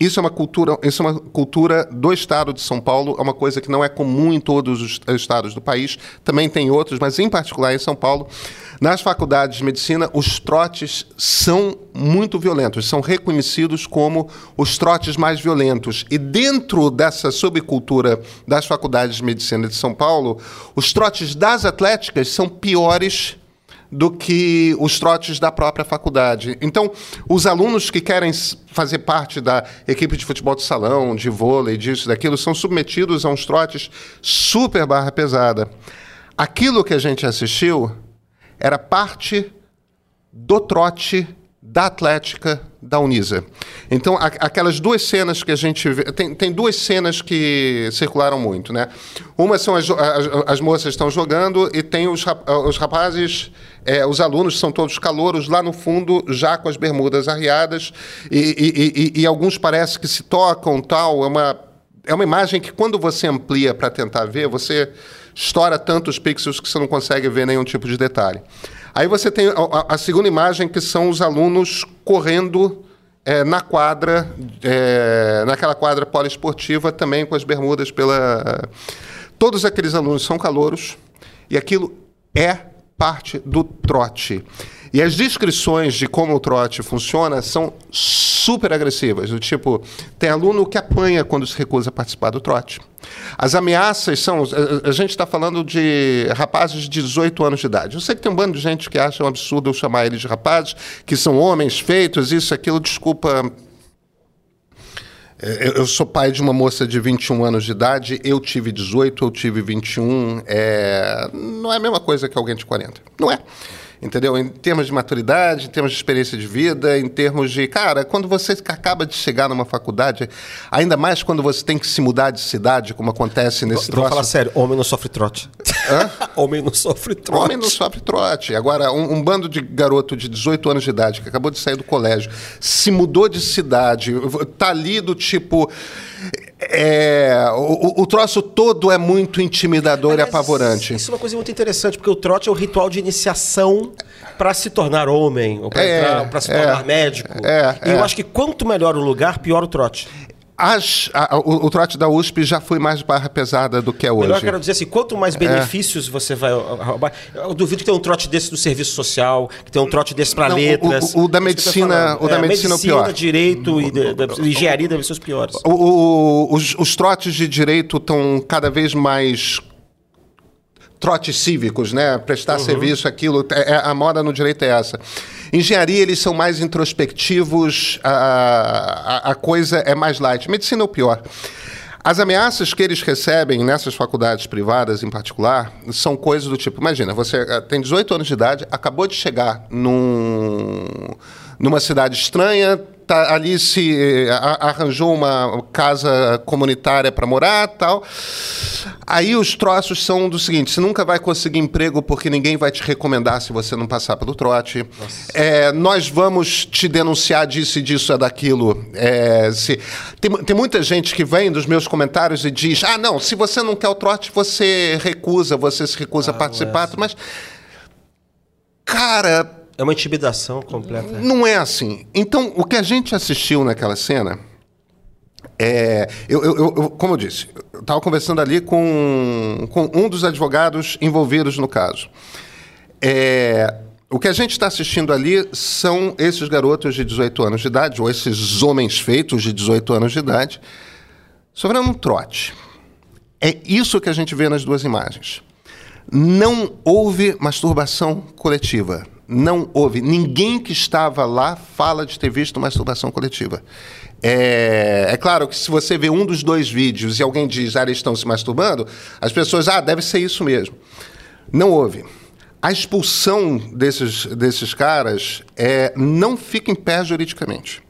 Isso é uma cultura, isso é uma cultura do estado de São Paulo, é uma coisa que não é comum em todos os estados do país, também tem outros, mas em particular em São Paulo. Nas faculdades de medicina, os trotes são muito violentos, são reconhecidos como os trotes mais violentos. E dentro dessa subcultura das faculdades de medicina de São Paulo, os trotes das atléticas são piores do que os trotes da própria faculdade. Então, os alunos que querem fazer parte da equipe de futebol de salão, de vôlei, disso, daquilo, são submetidos a uns trotes super barra pesada. Aquilo que a gente assistiu era parte do trote da Atlética da Unisa. Então, aquelas duas cenas que a gente vê. Tem, tem duas cenas que circularam muito, né? Uma são as, as, as moças estão jogando e tem os, rap- os rapazes, é, os alunos são todos calouros lá no fundo, já com as bermudas arriadas, e, e- e- e alguns parece que se tocam tal. É uma, é uma imagem que, quando você amplia para tentar ver, você estoura tantos pixels que você não consegue ver nenhum tipo de detalhe. Aí você tem a, a- segunda imagem, que são os alunos correndo eh, na quadra, eh, naquela quadra poliesportiva, também com as bermudas pela. Todos aqueles alunos são calouros e aquilo é parte do trote. E as descrições de como o trote funciona são super agressivas, do tipo, tem aluno que apanha quando se recusa a participar do trote. As ameaças são. A, gente está falando de rapazes de 18 anos de idade. Eu sei que tem um bando de gente que acha um absurdo eu chamar eles de rapazes, que são homens feitos, isso, aquilo. Desculpa, é, eu sou pai de uma moça de 21 anos de idade, eu tive 18, eu tive 21. É... Não é a mesma coisa que alguém de 40. Não é. Entendeu? Em termos de maturidade, em termos de experiência de vida, em termos de. Cara, quando você acaba de chegar numa faculdade, ainda mais quando você tem que se mudar de cidade, como acontece nesse Vou troço. falar sério, homem não sofre trote. homem não sofre trote. Homem não sofre trote. Agora, um, um bando de garoto de 18 anos de idade que acabou de sair do colégio, se mudou de cidade, tá ali do tipo. É, o, o- troço todo é muito intimidador e apavorante. Isso é uma coisa muito interessante, porque o trote é o ritual de iniciação para se tornar homem, ou para É, se é, tornar médico. é, e eu é. acho que quanto melhor o lugar, pior o trote. As- a- o, o trote da USP já foi mais barra pesada do que é Melhor eu hoje. quero dizer assim, quanto mais benefícios você vai roubar. Eu duvido que tenha um trote desse do serviço social, que tenha um trote desse para Não, o- letras. o- o da É medicina- o da É, medicina é o pior. direito e da, da engenharia devem ser os piores. Os, os trotes de direito estão cada vez mais trotes cívicos, né? Prestar serviço, aquilo. É, é- a moda no direito é essa. Engenharia, eles são mais introspectivos, a, a, a coisa é mais light. Medicina é o pior. As ameaças que eles recebem nessas faculdades privadas, em particular, são coisas do tipo: imagina, você eh, tem 18 anos de idade, acabou de chegar num, numa cidade estranha, tá ali se a- arranjou uma casa comunitária para morar tal. Aí os troços são do seguinte: você nunca vai conseguir emprego porque ninguém vai te recomendar se você não passar pelo trote. É, nós vamos te denunciar disso e disso é daquilo. É, se, tem, tem muita gente que vem dos meus comentários e diz: ah, não, se você não quer o trote, você recusa, você se recusa a participar. Mas, cara, É uma intimidação completa. não é assim. Então, o que a gente assistiu naquela cena é. Eu, eu- eu- como eu disse, eu estava conversando ali com, com um dos advogados envolvidos no caso. É, o que a gente está assistindo ali são esses garotos de 18 anos de idade, ou esses homens feitos de 18 anos de idade, sofrendo um trote. É isso que a gente vê nas duas imagens. Não houve masturbação coletiva. Não houve. Ninguém que estava lá fala de ter visto masturbação coletiva. É, é claro que se você vê um dos dois vídeos e alguém diz, ah, eles estão se masturbando, as pessoas, ah, deve ser isso mesmo. Não houve. A expulsão desses, desses caras é, não fica em pé juridicamente.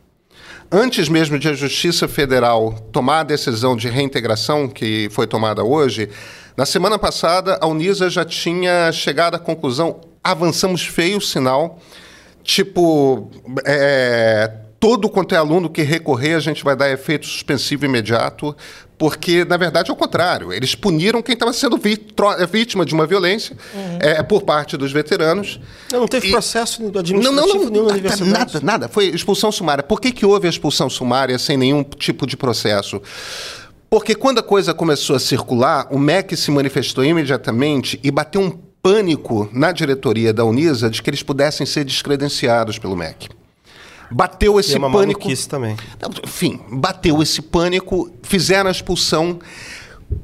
Antes mesmo de a Justiça Federal tomar a decisão de reintegração que foi tomada hoje, na semana passada a Unisa já tinha chegado à conclusão: avançamos feio sinal, tipo, é, todo quanto é aluno que recorrer, a gente vai dar efeito suspensivo imediato, porque, na verdade, é o contrário. Eles puniram quem estava sendo é, vítima de uma violência é, por parte dos veteranos. Não, não teve E- processo Não, administrativo não, não, nenhum na universidade. nada, nada. Foi expulsão sumária. Por que, que houve a expulsão sumária sem nenhum tipo de processo? Porque quando a coisa começou a circular, o MEC se manifestou imediatamente e bateu um pânico na diretoria da Unisa de que eles pudessem ser descredenciados pelo MEC. Bateu E esse é uma pânico. também. Enfim, bateu esse pânico, fizeram a expulsão.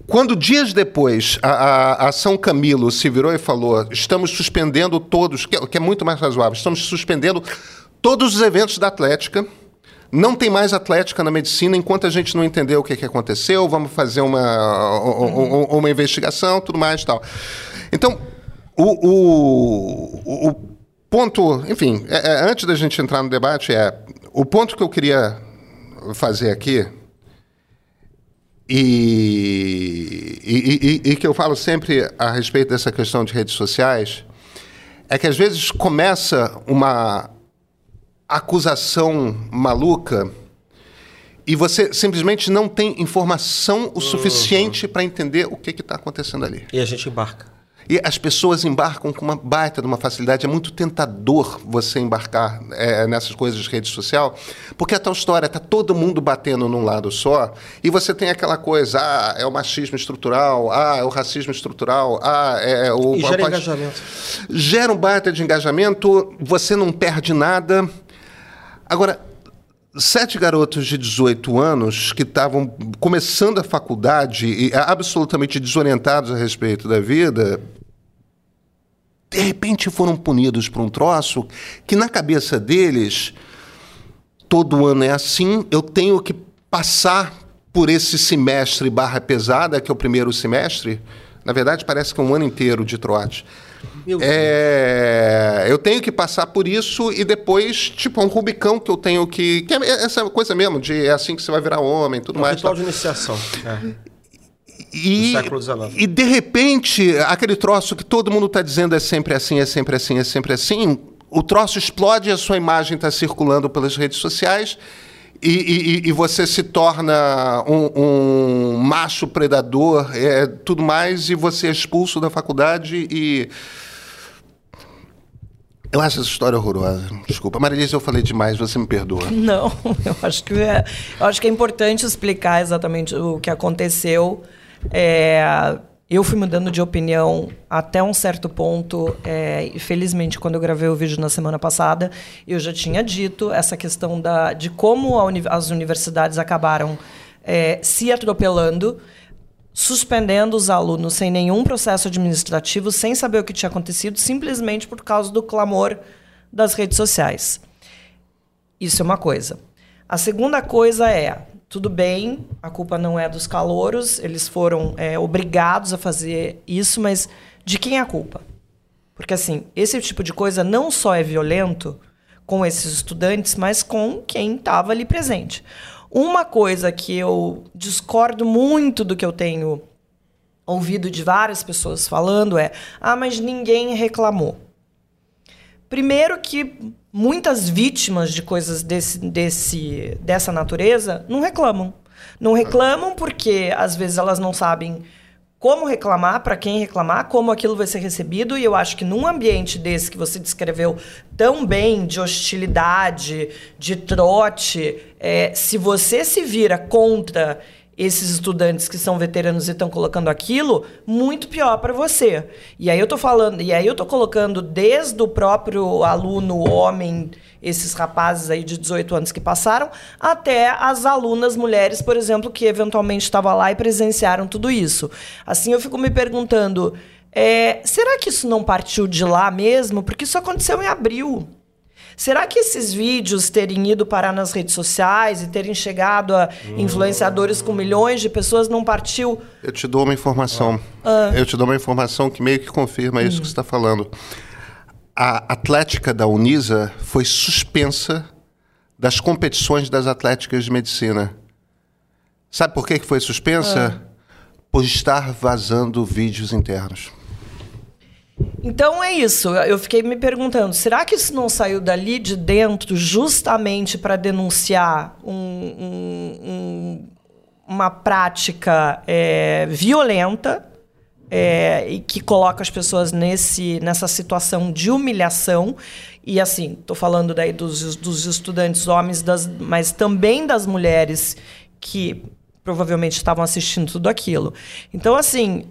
Quando dias depois a, a- a São Camilo se virou e falou: estamos suspendendo todos, que é, que é muito mais razoável, estamos suspendendo todos os eventos da Atlética. Não tem mais Atlética na medicina enquanto a gente não entender o que, que aconteceu. Vamos fazer uma, u- u- uma investigação, tudo mais e tal. Então, o, o- o- ponto, enfim, é- é, antes da gente entrar no debate, é o ponto que eu queria fazer aqui e, e- e- e que eu falo sempre a respeito dessa questão de redes sociais é que às vezes começa uma acusação maluca e você simplesmente não tem informação o suficiente para entender o que está acontecendo ali. E a gente embarca. E as pessoas embarcam com uma baita de uma facilidade. É muito tentador você embarcar é, nessas coisas de rede social, porque é a tal história, tá todo mundo batendo num lado só, e você tem aquela coisa, ah, é o machismo estrutural, ah, é o racismo estrutural, ah, é o... E gera pode- engajamento. Gera um baita de engajamento, você não perde nada. Agora, sete garotos de 18 anos que estavam começando a faculdade e absolutamente desorientados a respeito da vida, de repente foram punidos por um troço que na cabeça deles todo ano é assim, eu tenho que passar por esse semestre barra pesada, que é o primeiro semestre. Na verdade, parece que é um ano inteiro de trote. É, eu tenho que passar por isso e depois, tipo, é um Rubicão que eu tenho que. que é essa coisa mesmo, de é assim que você vai virar homem tudo É um mais. ritual tal. de iniciação. É. E, do século XIX. e de repente, aquele troço que todo mundo está dizendo é sempre assim, é sempre assim, é sempre assim, o troço explode e a sua imagem está circulando pelas redes sociais e, e- e você se torna um, um macho predador, é, tudo mais, e você é expulso da faculdade e. Eu acho essa história horrorosa. Desculpa. Marilise, eu falei demais, você me perdoa. Não, eu acho que é, eu acho que é importante explicar exatamente o que aconteceu. É, eu fui mudando de opinião até um certo ponto. É, e felizmente, quando eu gravei o vídeo na semana passada, eu já tinha dito essa questão da, de como uni- as universidades acabaram é, se atropelando suspendendo os alunos sem nenhum processo administrativo, sem saber o que tinha acontecido, simplesmente por causa do clamor das redes sociais. Isso é uma coisa. A segunda coisa é, tudo bem, a culpa não é dos calouros, eles foram é, obrigados a fazer isso, mas de quem é a culpa? Porque assim, esse tipo de coisa não só é violento, com esses estudantes, mas com quem estava ali presente. Uma coisa que eu discordo muito do que eu tenho ouvido de várias pessoas falando é: ah, mas ninguém reclamou. Primeiro que muitas vítimas de coisas desse, desse, dessa natureza não reclamam. Não reclamam porque às vezes elas não sabem como reclamar, para quem reclamar, como aquilo vai ser recebido. E eu acho que num ambiente desse que você descreveu tão bem, de hostilidade, de trote, é, se você se vira contra esses estudantes que são veteranos e estão colocando aquilo, muito pior para você. E aí eu tô falando, e aí eu tô colocando desde o próprio aluno homem, esses rapazes aí de 18 anos que passaram, até as alunas mulheres, por exemplo, que eventualmente estavam lá e presenciaram tudo isso. Assim eu fico me perguntando, é, será que isso não partiu de lá mesmo? Porque isso aconteceu em abril. Será que esses vídeos terem ido parar nas redes sociais e terem chegado a influenciadores com milhões de pessoas não partiu? Eu te dou uma informação. Ah. Eu te dou uma informação que meio que confirma isso hum. que você está falando. A Atlética da Unisa foi suspensa das competições das atléticas de medicina. Sabe por que foi suspensa? Ah. Por estar vazando vídeos internos. Então é isso. Eu fiquei me perguntando: será que isso não saiu dali de dentro justamente para denunciar um, um, um, uma prática é, violenta é, e que coloca as pessoas nesse, nessa situação de humilhação? E assim, estou falando daí dos, dos estudantes homens, das, mas também das mulheres que provavelmente estavam assistindo tudo aquilo. Então, assim,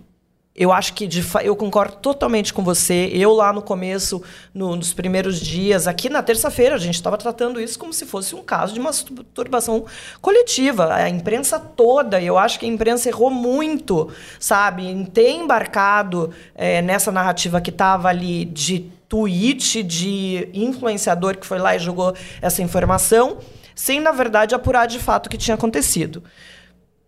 eu acho que de eu concordo totalmente com você. Eu lá no começo, no, nos primeiros dias, aqui na terça-feira, a gente estava tratando isso como se fosse um caso de uma turbação coletiva. A imprensa toda, eu acho que a imprensa errou muito, sabe, em ter embarcado é, nessa narrativa que estava ali de tweet de influenciador que foi lá e jogou essa informação, sem na verdade apurar de fato o que tinha acontecido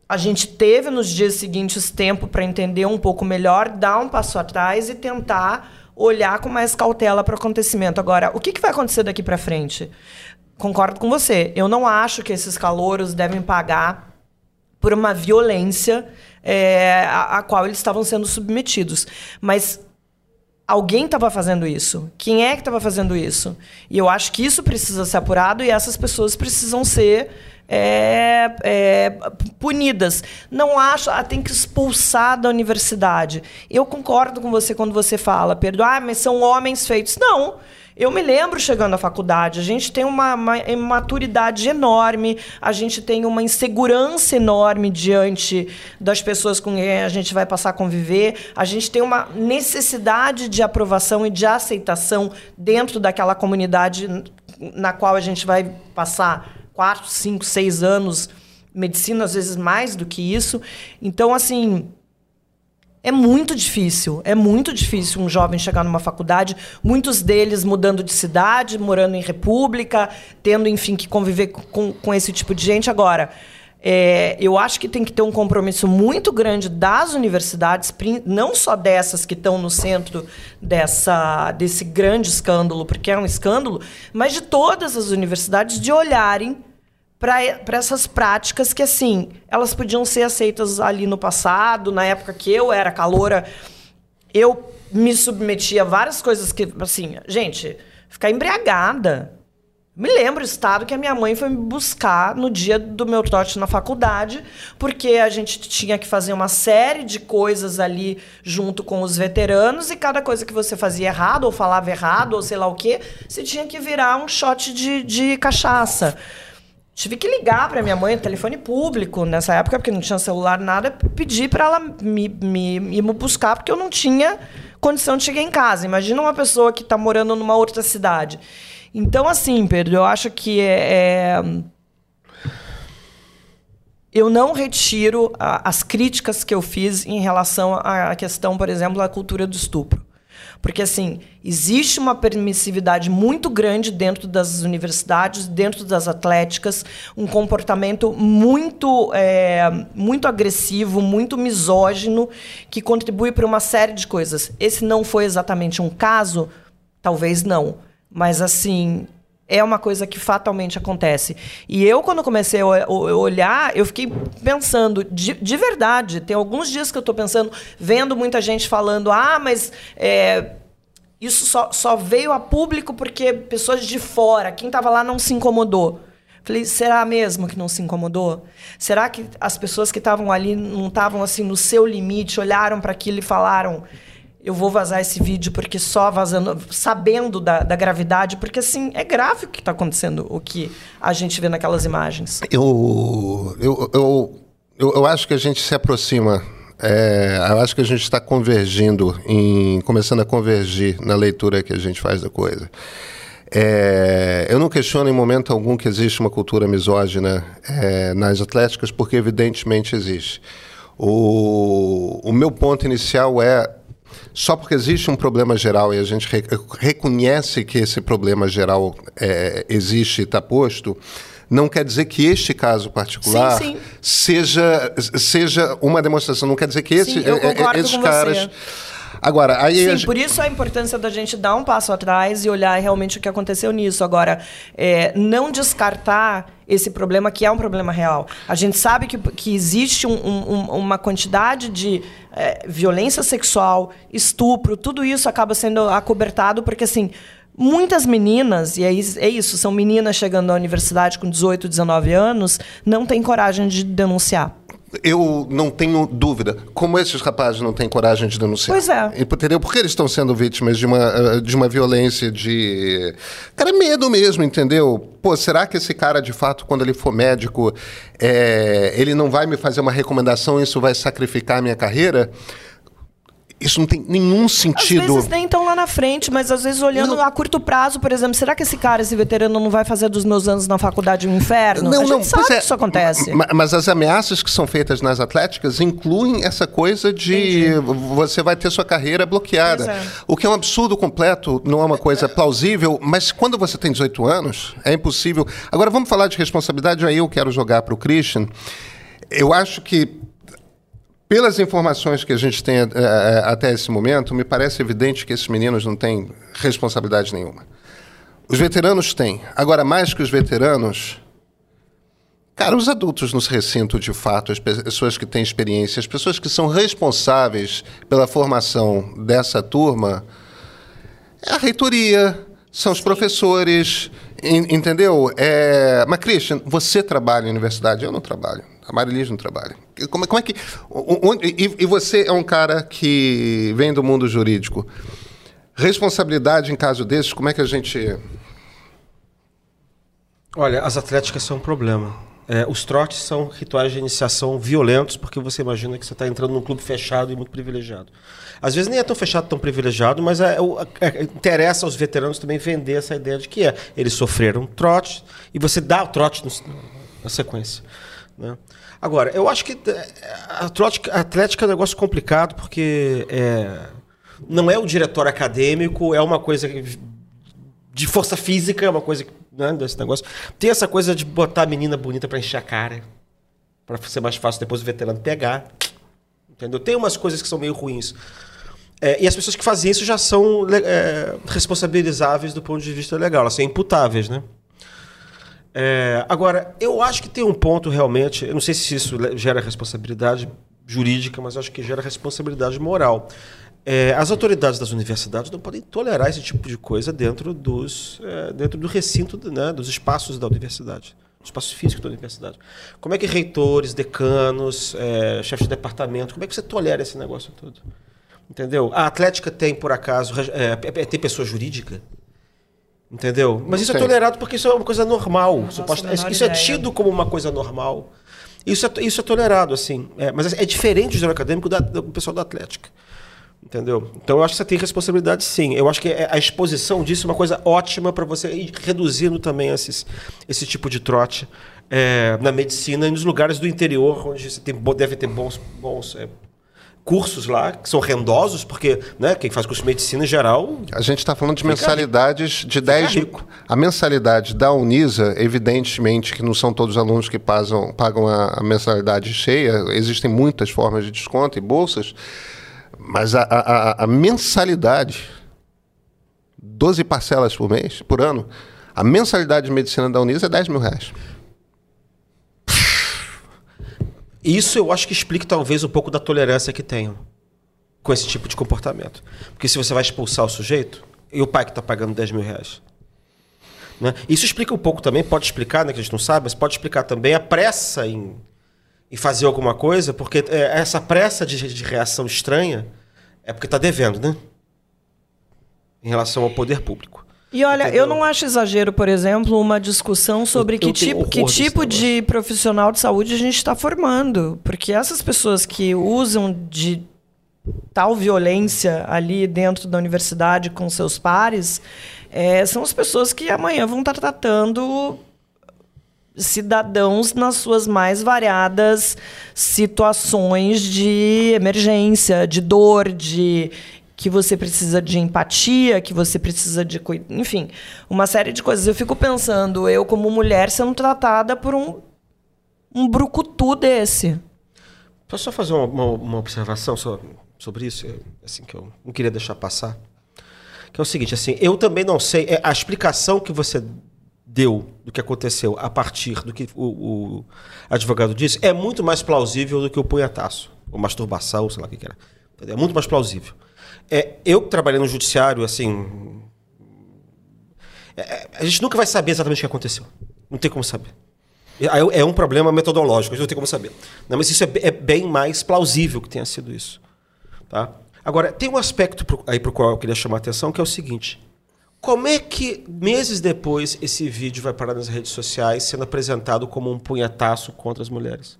a gente teve nos dias seguintes tempo para entender um pouco melhor, dar um passo atrás e tentar olhar com mais cautela para o acontecimento. Agora, o que, que vai acontecer daqui para frente? Concordo com você. Eu não acho que esses calouros devem pagar por uma violência é, a, a qual eles estavam sendo submetidos. Mas alguém estava fazendo isso. Quem é que estava fazendo isso? E eu acho que isso precisa ser apurado e essas pessoas precisam ser é, é, punidas. Não acho, ah, tem que expulsar da universidade. Eu concordo com você quando você fala, Pedro, ah, mas são homens feitos. Não. Eu me lembro chegando à faculdade, a gente tem uma, uma maturidade enorme, a gente tem uma insegurança enorme diante das pessoas com quem a gente vai passar a conviver, a gente tem uma necessidade de aprovação e de aceitação dentro daquela comunidade na qual a gente vai passar quatro, cinco, seis anos, medicina às vezes mais do que isso. Então, assim, é muito difícil, é muito difícil um jovem chegar numa faculdade, muitos deles mudando de cidade, morando em república, tendo, enfim, que conviver com, com esse tipo de gente. Agora, é, eu acho que tem que ter um compromisso muito grande das universidades, não só dessas que estão no centro dessa, desse grande escândalo, porque é um escândalo, mas de todas as universidades de olharem para essas práticas que, assim, elas podiam ser aceitas ali no passado, na época que eu era caloura. Eu me submetia a várias coisas que, assim, gente, ficar embriagada. Me lembro o estado que a minha mãe foi me buscar no dia do meu trote na faculdade, porque a gente tinha que fazer uma série de coisas ali junto com os veteranos, e cada coisa que você fazia errado, ou falava errado, ou sei lá o quê, você tinha que virar um shot de, de cachaça. Tive que ligar para minha mãe, telefone público nessa época, porque não tinha celular, nada, pedir para ela me, me, me buscar, porque eu não tinha condição de chegar em casa. Imagina uma pessoa que está morando numa outra cidade. Então, assim, Pedro, eu acho que é, é... eu não retiro a, as críticas que eu fiz em relação à questão, por exemplo, da cultura do estupro. Porque, assim, existe uma permissividade muito grande dentro das universidades, dentro das atléticas, um comportamento muito, é, muito agressivo, muito misógino, que contribui para uma série de coisas. Esse não foi exatamente um caso? Talvez não. Mas, assim, É uma coisa que fatalmente acontece. E eu, quando comecei a olhar, eu fiquei pensando, de, de verdade, tem alguns dias que eu estou pensando, vendo muita gente falando, ah, mas é, isso só, só veio a público porque pessoas de fora, quem estava lá não se incomodou. Falei, será mesmo que não se incomodou? Será que as pessoas que estavam ali não estavam assim no seu limite, olharam para aquilo e falaram: eu vou vazar esse vídeo porque só vazando, sabendo da, da gravidade, porque assim, é grave o que está acontecendo, o que a gente vê naquelas imagens. Eu, eu, eu, eu, eu acho que a gente se aproxima. é, eu acho que a gente está convergindo, em, começando a convergir na leitura que a gente faz da coisa. É, eu não questiono em momento algum que existe uma cultura misógina é, nas atléticas, porque evidentemente existe. O, o meu ponto inicial é só porque existe um problema geral e a gente re- reconhece que esse problema geral é, existe e está posto, não quer dizer que este caso particular Sim, sim. seja seja uma demonstração. Não quer dizer que esse, Sim, é- é- esses caras. você. Agora, aí Sim, gente- por isso a importância da gente dar um passo atrás e olhar realmente o que aconteceu nisso. Agora, é, não descartar esse problema que é um problema real. A gente sabe que, que existe um- um- uma quantidade de é, violência sexual, estupro, tudo isso acaba sendo acobertado porque, assim, muitas meninas, e é é isso, são meninas chegando à universidade com 18, 19 anos, não têm coragem de denunciar. Eu não tenho dúvida. Como esses rapazes não têm coragem de denunciar? Pois é. Entendeu? Porque eles estão sendo vítimas de uma, eh, de uma violência de. Cara, medo mesmo, entendeu? Pô, será que esse cara, de fato, quando ele for médico, eh, ele não vai me fazer uma recomendação e isso vai sacrificar a minha carreira? Isso não tem nenhum Às sentido. vezes nem estão lá na frente, mas às vezes olhando a curto prazo, por exemplo, será que esse cara, esse veterano, não vai fazer dos meus anos na faculdade um inferno? a gente sabe pois que é. isso acontece. Ma- Mas as ameaças que são feitas nas atléticas incluem essa coisa de você vai ter sua carreira bloqueada. É. O que é um absurdo completo, não é uma coisa plausível, mas quando você tem 18 anos, é impossível. Agora vamos falar de responsabilidade, aí eu quero jogar para o Christian. Eu acho que pelas informações que a gente tem eh, até esse momento, me parece evidente que esses meninos não têm responsabilidade nenhuma. Os veteranos têm. Agora, mais que os veteranos, cara, os adultos no recinto, de fato, as pe- pessoas que têm experiência, as pessoas que são responsáveis pela formação dessa turma, é a reitoria, são os professores, en- entendeu? É... Mas, Christian, você trabalha em universidade, eu não trabalho. A Marilis não trabalha. Como, é- como é que... onde- e, e você é um cara que vem do mundo jurídico. Responsabilidade em caso desses, como é que a gente... Olha, as atléticas são um problema. É, os trotes são rituais de iniciação violentos, porque você imagina que você está entrando num clube fechado e muito privilegiado. Às vezes nem é tão fechado, tão privilegiado, mas é, o- é- interessa aos veteranos também vender essa ideia de que é. Eles sofreram trote e você dá o trote no- na sequência. Né? Agora, eu acho que é, a, trote, a atlética é um negócio complicado, porque é, não é o diretório acadêmico, é uma coisa de força física, é uma coisa né, desse negócio. Tem essa coisa de botar a menina bonita pra encher a cara, Pra ser mais fácil depois o veterano pegar. Entendeu? Tem umas coisas que são meio ruins. É, e as pessoas que fazem isso já são é, responsabilizáveis do ponto de vista legal, elas são imputáveis, né? É, agora, eu acho que tem um ponto realmente, eu não sei se isso gera responsabilidade jurídica, mas acho que gera responsabilidade moral. É, as autoridades das universidades não podem tolerar esse tipo de coisa dentro, dos, é, dentro do recinto, né, dos espaços da universidade, espaço físico da universidade. Como é que reitores, decanos, é, chefes de departamento, como é que você tolera esse negócio todo? Entendeu? A Atlética tem, por acaso, reg- é, é, tem pessoa jurídica? Entendeu? Mas isso é tolerado porque isso é uma coisa normal. suposta- isso é ideia. tido como uma coisa normal. Isso é, isso é tolerado, assim. É, mas é diferente do gênero acadêmico da- do pessoal da Atlética. Entendeu? Então eu acho que você tem responsabilidade sim. Eu acho que é- a exposição disso é uma coisa ótima para você ir reduzindo também esses, esse tipo de trote é, na medicina e nos lugares do interior, onde você tem, deve ter bons, bons é, cursos lá, que são rendosos, porque né, quem faz curso de medicina em geral A gente está falando de mensalidades de 10 rico. A mensalidade da Unisa, evidentemente que não são todos os alunos que pagam, pagam a, a mensalidade cheia, existem muitas formas de desconto e bolsas, mas a, a- a- mensalidade, 12 parcelas por mês, por ano, A mensalidade de medicina da Unis é 10 mil reais. Isso eu acho que explica talvez um pouco da tolerância que tenham com esse tipo de comportamento. Porque se você vai expulsar o sujeito, e o pai que está pagando 10 mil reais? Né? Isso explica um pouco também, pode explicar, né, que a gente não sabe, mas pode explicar também a pressa em, em fazer alguma coisa, porque é, essa pressa de, de reação estranha é porque está devendo, né? Em relação ao poder público. E olha, Entendeu? eu não acho exagero, por exemplo, uma discussão sobre Eu- que eu tipo, que tipo de profissional de saúde a gente está formando. Porque essas pessoas que usam de tal violência ali dentro da universidade com seus pares eh, são as pessoas que amanhã vão estar tratando cidadãos nas suas mais variadas situações de emergência, de dor, de que você precisa de empatia, que você precisa de, enfim, uma série de coisas. Eu fico pensando, eu como mulher sendo tratada por um um brucutu desse. Posso só fazer uma, uma- uma observação so- sobre isso, assim que eu não queria deixar passar, que é o seguinte, assim, eu também não sei é, a explicação que você deu do que aconteceu a partir do que o, o advogado disse é muito mais plausível do que o punhataço, ou masturbação, sei lá o que que era. É muito mais plausível. É, eu trabalhei no judiciário, assim, é, é, a gente nunca vai saber exatamente o que aconteceu. Não tem como saber. É é um problema metodológico, a gente não tem como saber. Não, mas isso é, é bem mais plausível que tenha sido isso. Tá? Agora, tem um aspecto pro- aí para o qual eu queria chamar a atenção, que é o seguinte. Como é que, meses depois, esse vídeo vai parar nas redes sociais sendo apresentado como um punhetaço contra as mulheres?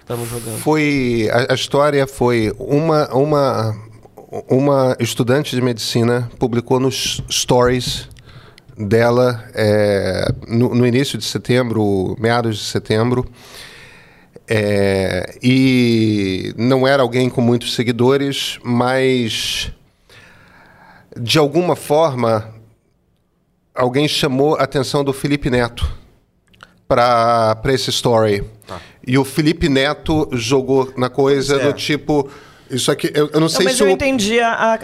Estavam jogando. Foi a, a história foi uma uma uma estudante de medicina publicou nos stories dela é, no, no início de setembro, meados de setembro, é, e não era alguém com muitos seguidores, mas de alguma forma alguém chamou a atenção do Felipe Neto para esse story. E o Felipe Neto jogou na coisa é. do tipo. Isso aqui. Eu, eu não Não, sei mas se eu o. entendi a, a,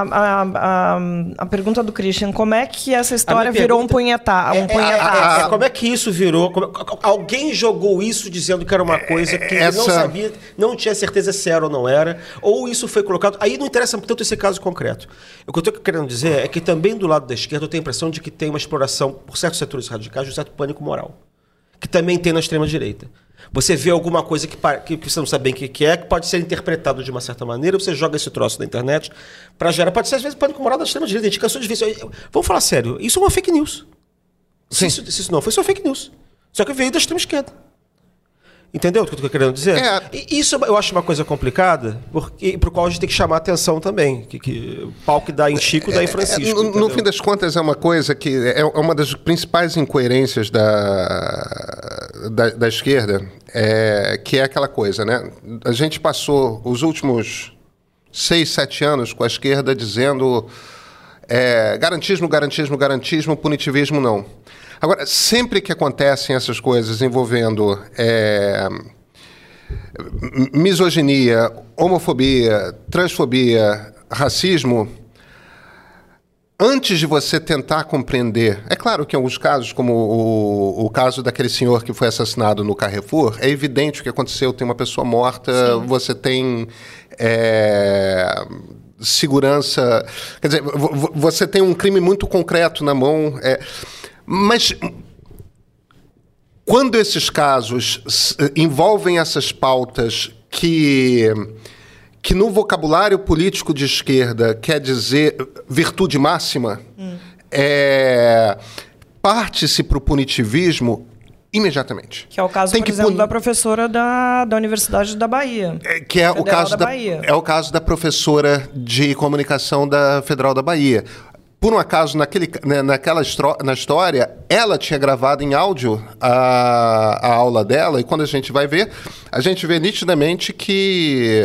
a, a, a pergunta do Christian. Como é que essa história virou um punheta, um É, é, punhetaço? é, como é que isso virou? Como- alguém jogou isso dizendo que era uma coisa que ele não essa- sabia, não tinha certeza se era ou não era, ou isso foi colocado. Aí não interessa tanto esse caso concreto. O que eu estou querendo dizer é que também do lado da esquerda eu tenho a impressão de que tem uma exploração por certos setores radicais de um certo pânico moral, que também tem na extrema direita. Você vê alguma coisa que, pa- que você não sabe bem o que que é, que pode ser interpretado de uma certa maneira, você joga esse troço na internet para gerar, pode ser às vezes pânico moral da extrema direita. A gente cansou de isso. Vamos falar sério, isso é uma fake news. Se isso, se isso não foi, só fake news. Só que veio da extrema esquerda. Entendeu o que eu estou querendo dizer? É. Isso eu acho uma coisa complicada, porque, pro qual a gente tem que chamar atenção também. Que, que, o pau que dá em Chico, dá em É, Francisco. no, no entendeu? fim das contas, é uma coisa que é uma das principais incoerências da, da, da esquerda, é, que é aquela coisa, né? A gente passou os últimos seis, sete anos com a esquerda dizendo é, garantismo, garantismo, garantismo, punitivismo não. Agora, sempre que acontecem essas coisas envolvendo é, misoginia, homofobia, transfobia, racismo, antes de você tentar compreender, é claro que em alguns casos, como o, o caso daquele senhor que foi assassinado no Carrefour, é evidente o que aconteceu, tem uma pessoa morta, você tem é, segurança, quer dizer, vo- vo- você tem um crime muito concreto na mão, é, mas quando esses casos s- envolvem essas pautas que que no vocabulário político de esquerda quer dizer virtude máxima, é, parte-se para o punitivismo imediatamente. Que é o caso, Tem por exemplo, puni- da professora da, da Universidade da Bahia. É, que é o caso da da, Bahia. é o caso da professora de comunicação da Federal da Bahia. Por um acaso, naquele, né, naquela na história, ela tinha gravado em áudio a, a aula dela, e quando a gente vai ver, a gente vê nitidamente que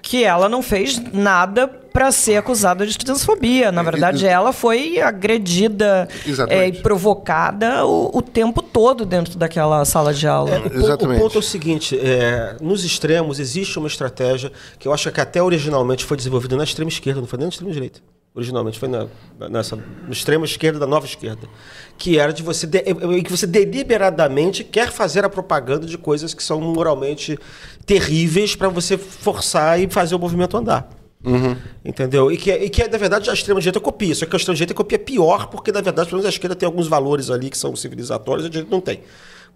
Que ela não fez nada para ser acusada de transfobia. Na verdade, ela foi agredida é, e provocada o, o tempo todo dentro daquela sala de aula. O, po- Exatamente. o ponto é o seguinte: é, nos extremos existe uma estratégia que eu acho que até originalmente foi desenvolvida na extrema esquerda, não foi nem na extrema direita. Originalmente, foi na, nessa, no extremo esquerda da nova esquerda, que era de você, de, que você deliberadamente quer fazer a propaganda de coisas que são moralmente terríveis para você forçar e fazer o movimento andar. Uhum. Entendeu? E que, e que, na verdade, a extrema-direita copia. Só que a extrema-direita copia pior, porque, na verdade, pelo menos a esquerda tem alguns valores ali que são civilizatórios e a direita não tem.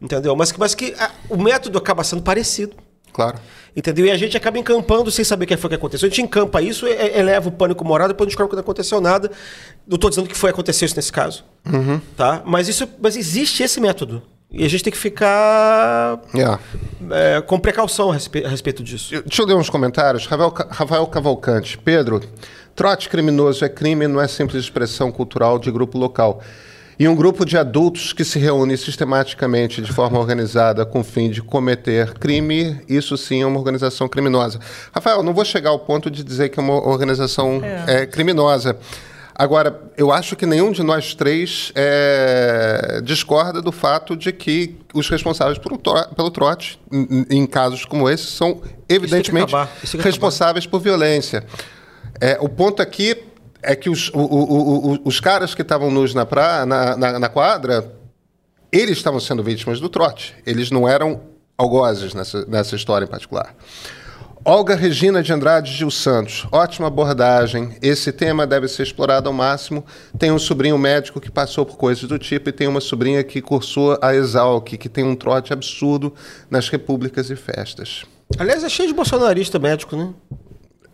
Entendeu? Mas, mas que a, o método acaba sendo parecido. Claro. Entendeu? E a gente acaba encampando sem saber o que foi que aconteceu. A gente encampa isso, eleva o pânico moral, depois descobre que não aconteceu nada. Não estou dizendo que foi acontecer isso nesse caso. Uhum. Tá? Mas, isso, mas existe esse método. E a gente tem que ficar yeah. é, com precaução a respeito, a respeito, disso. Deixa eu ler uns comentários. Rafael, Rafael Cavalcante. Pedro, trote criminoso é crime, não é simples expressão cultural de grupo local. E um grupo de adultos que se reúne sistematicamente de forma organizada com o fim de cometer crime, isso sim é uma organização criminosa. Rafael, não vou chegar ao ponto de dizer que é uma organização é. É, criminosa. Agora, eu acho que nenhum de nós três é, discorda do fato de que os responsáveis pelo, pelo trote, em, em, casos como esse, são evidentemente responsáveis por violência. É, o ponto aqui é que os, o, o, o, os caras que estavam nus na, pra, na, na, na quadra, eles estavam sendo vítimas do trote. Eles não eram algozes nessa, nessa história em particular. Olga Regina de Andrade Gil Santos, ótima abordagem. Esse tema deve ser explorado ao máximo. Tem um sobrinho médico que passou por coisas do tipo e tem uma sobrinha que cursou a Exalc, que tem um trote absurdo nas repúblicas e festas. Aliás, é cheio de bolsonarista médico, né?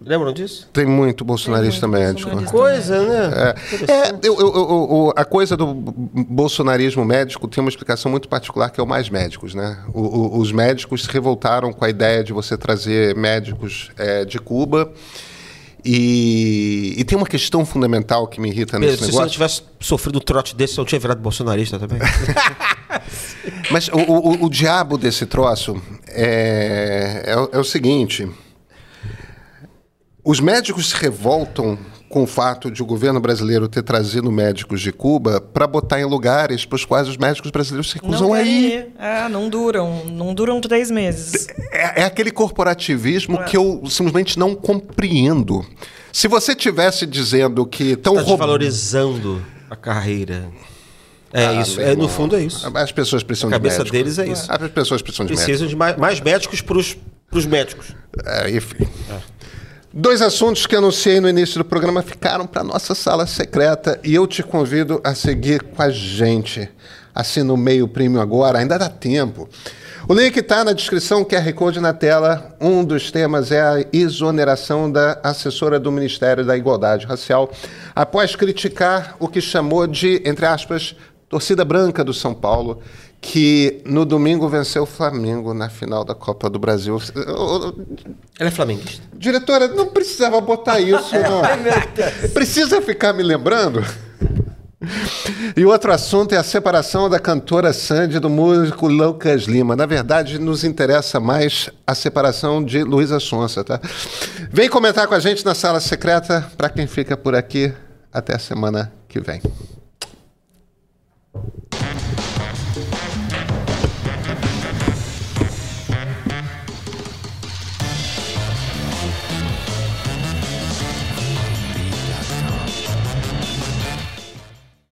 Lembram disso? Tem muito bolsonarista Tem muito médico. Bolsonarista coisa, né? É, é eu, eu, eu, a coisa do bolsonarismo médico tem uma explicação muito particular, que é o mais médicos, né? O, os médicos se revoltaram com a ideia de você trazer médicos é, de Cuba. E, e, tem uma questão fundamental que me irrita nesse se negócio. Se você não tivesse sofrido um trote desse, eu não tinha virado bolsonarista também. Mas o, o, o, diabo desse troço é, é, é o seguinte os médicos se revoltam com o fato de o governo brasileiro ter trazido médicos de Cuba para botar em lugares para os quais os médicos brasileiros se recusam a ir. É, não duram, não duram três meses. É, é aquele corporativismo é. que eu simplesmente não compreendo. Se você tivesse dizendo que estão tá roubando... valorizando a carreira. É ah, isso, é, no fundo é isso. As pessoas precisam a de médicos. A cabeça deles é isso. As pessoas precisam de Precisam médicos. de mais, mais médicos para os médicos. É, enfim. É. Dois assuntos que anunciei no início do programa ficaram para nossa sala secreta e eu te convido a seguir com a gente. Assina o meio prêmio agora, ainda dá tempo. O link está na descrição, QR Code na tela. Um dos temas é a exoneração da assessora do Ministério da Igualdade Racial, após criticar o que chamou de, entre aspas, torcida branca do São Paulo que no domingo venceu o Flamengo na final da Copa do Brasil. Ela é flamenguista. Diretora, não precisava botar isso, não. Precisa ficar me lembrando? E outro assunto é a separação da cantora Sandy do músico Lucas Lima. Na verdade, nos interessa mais a separação de Luísa Sonsa, tá? Vem comentar com a gente na sala secreta. Para quem fica por aqui, até a semana que vem.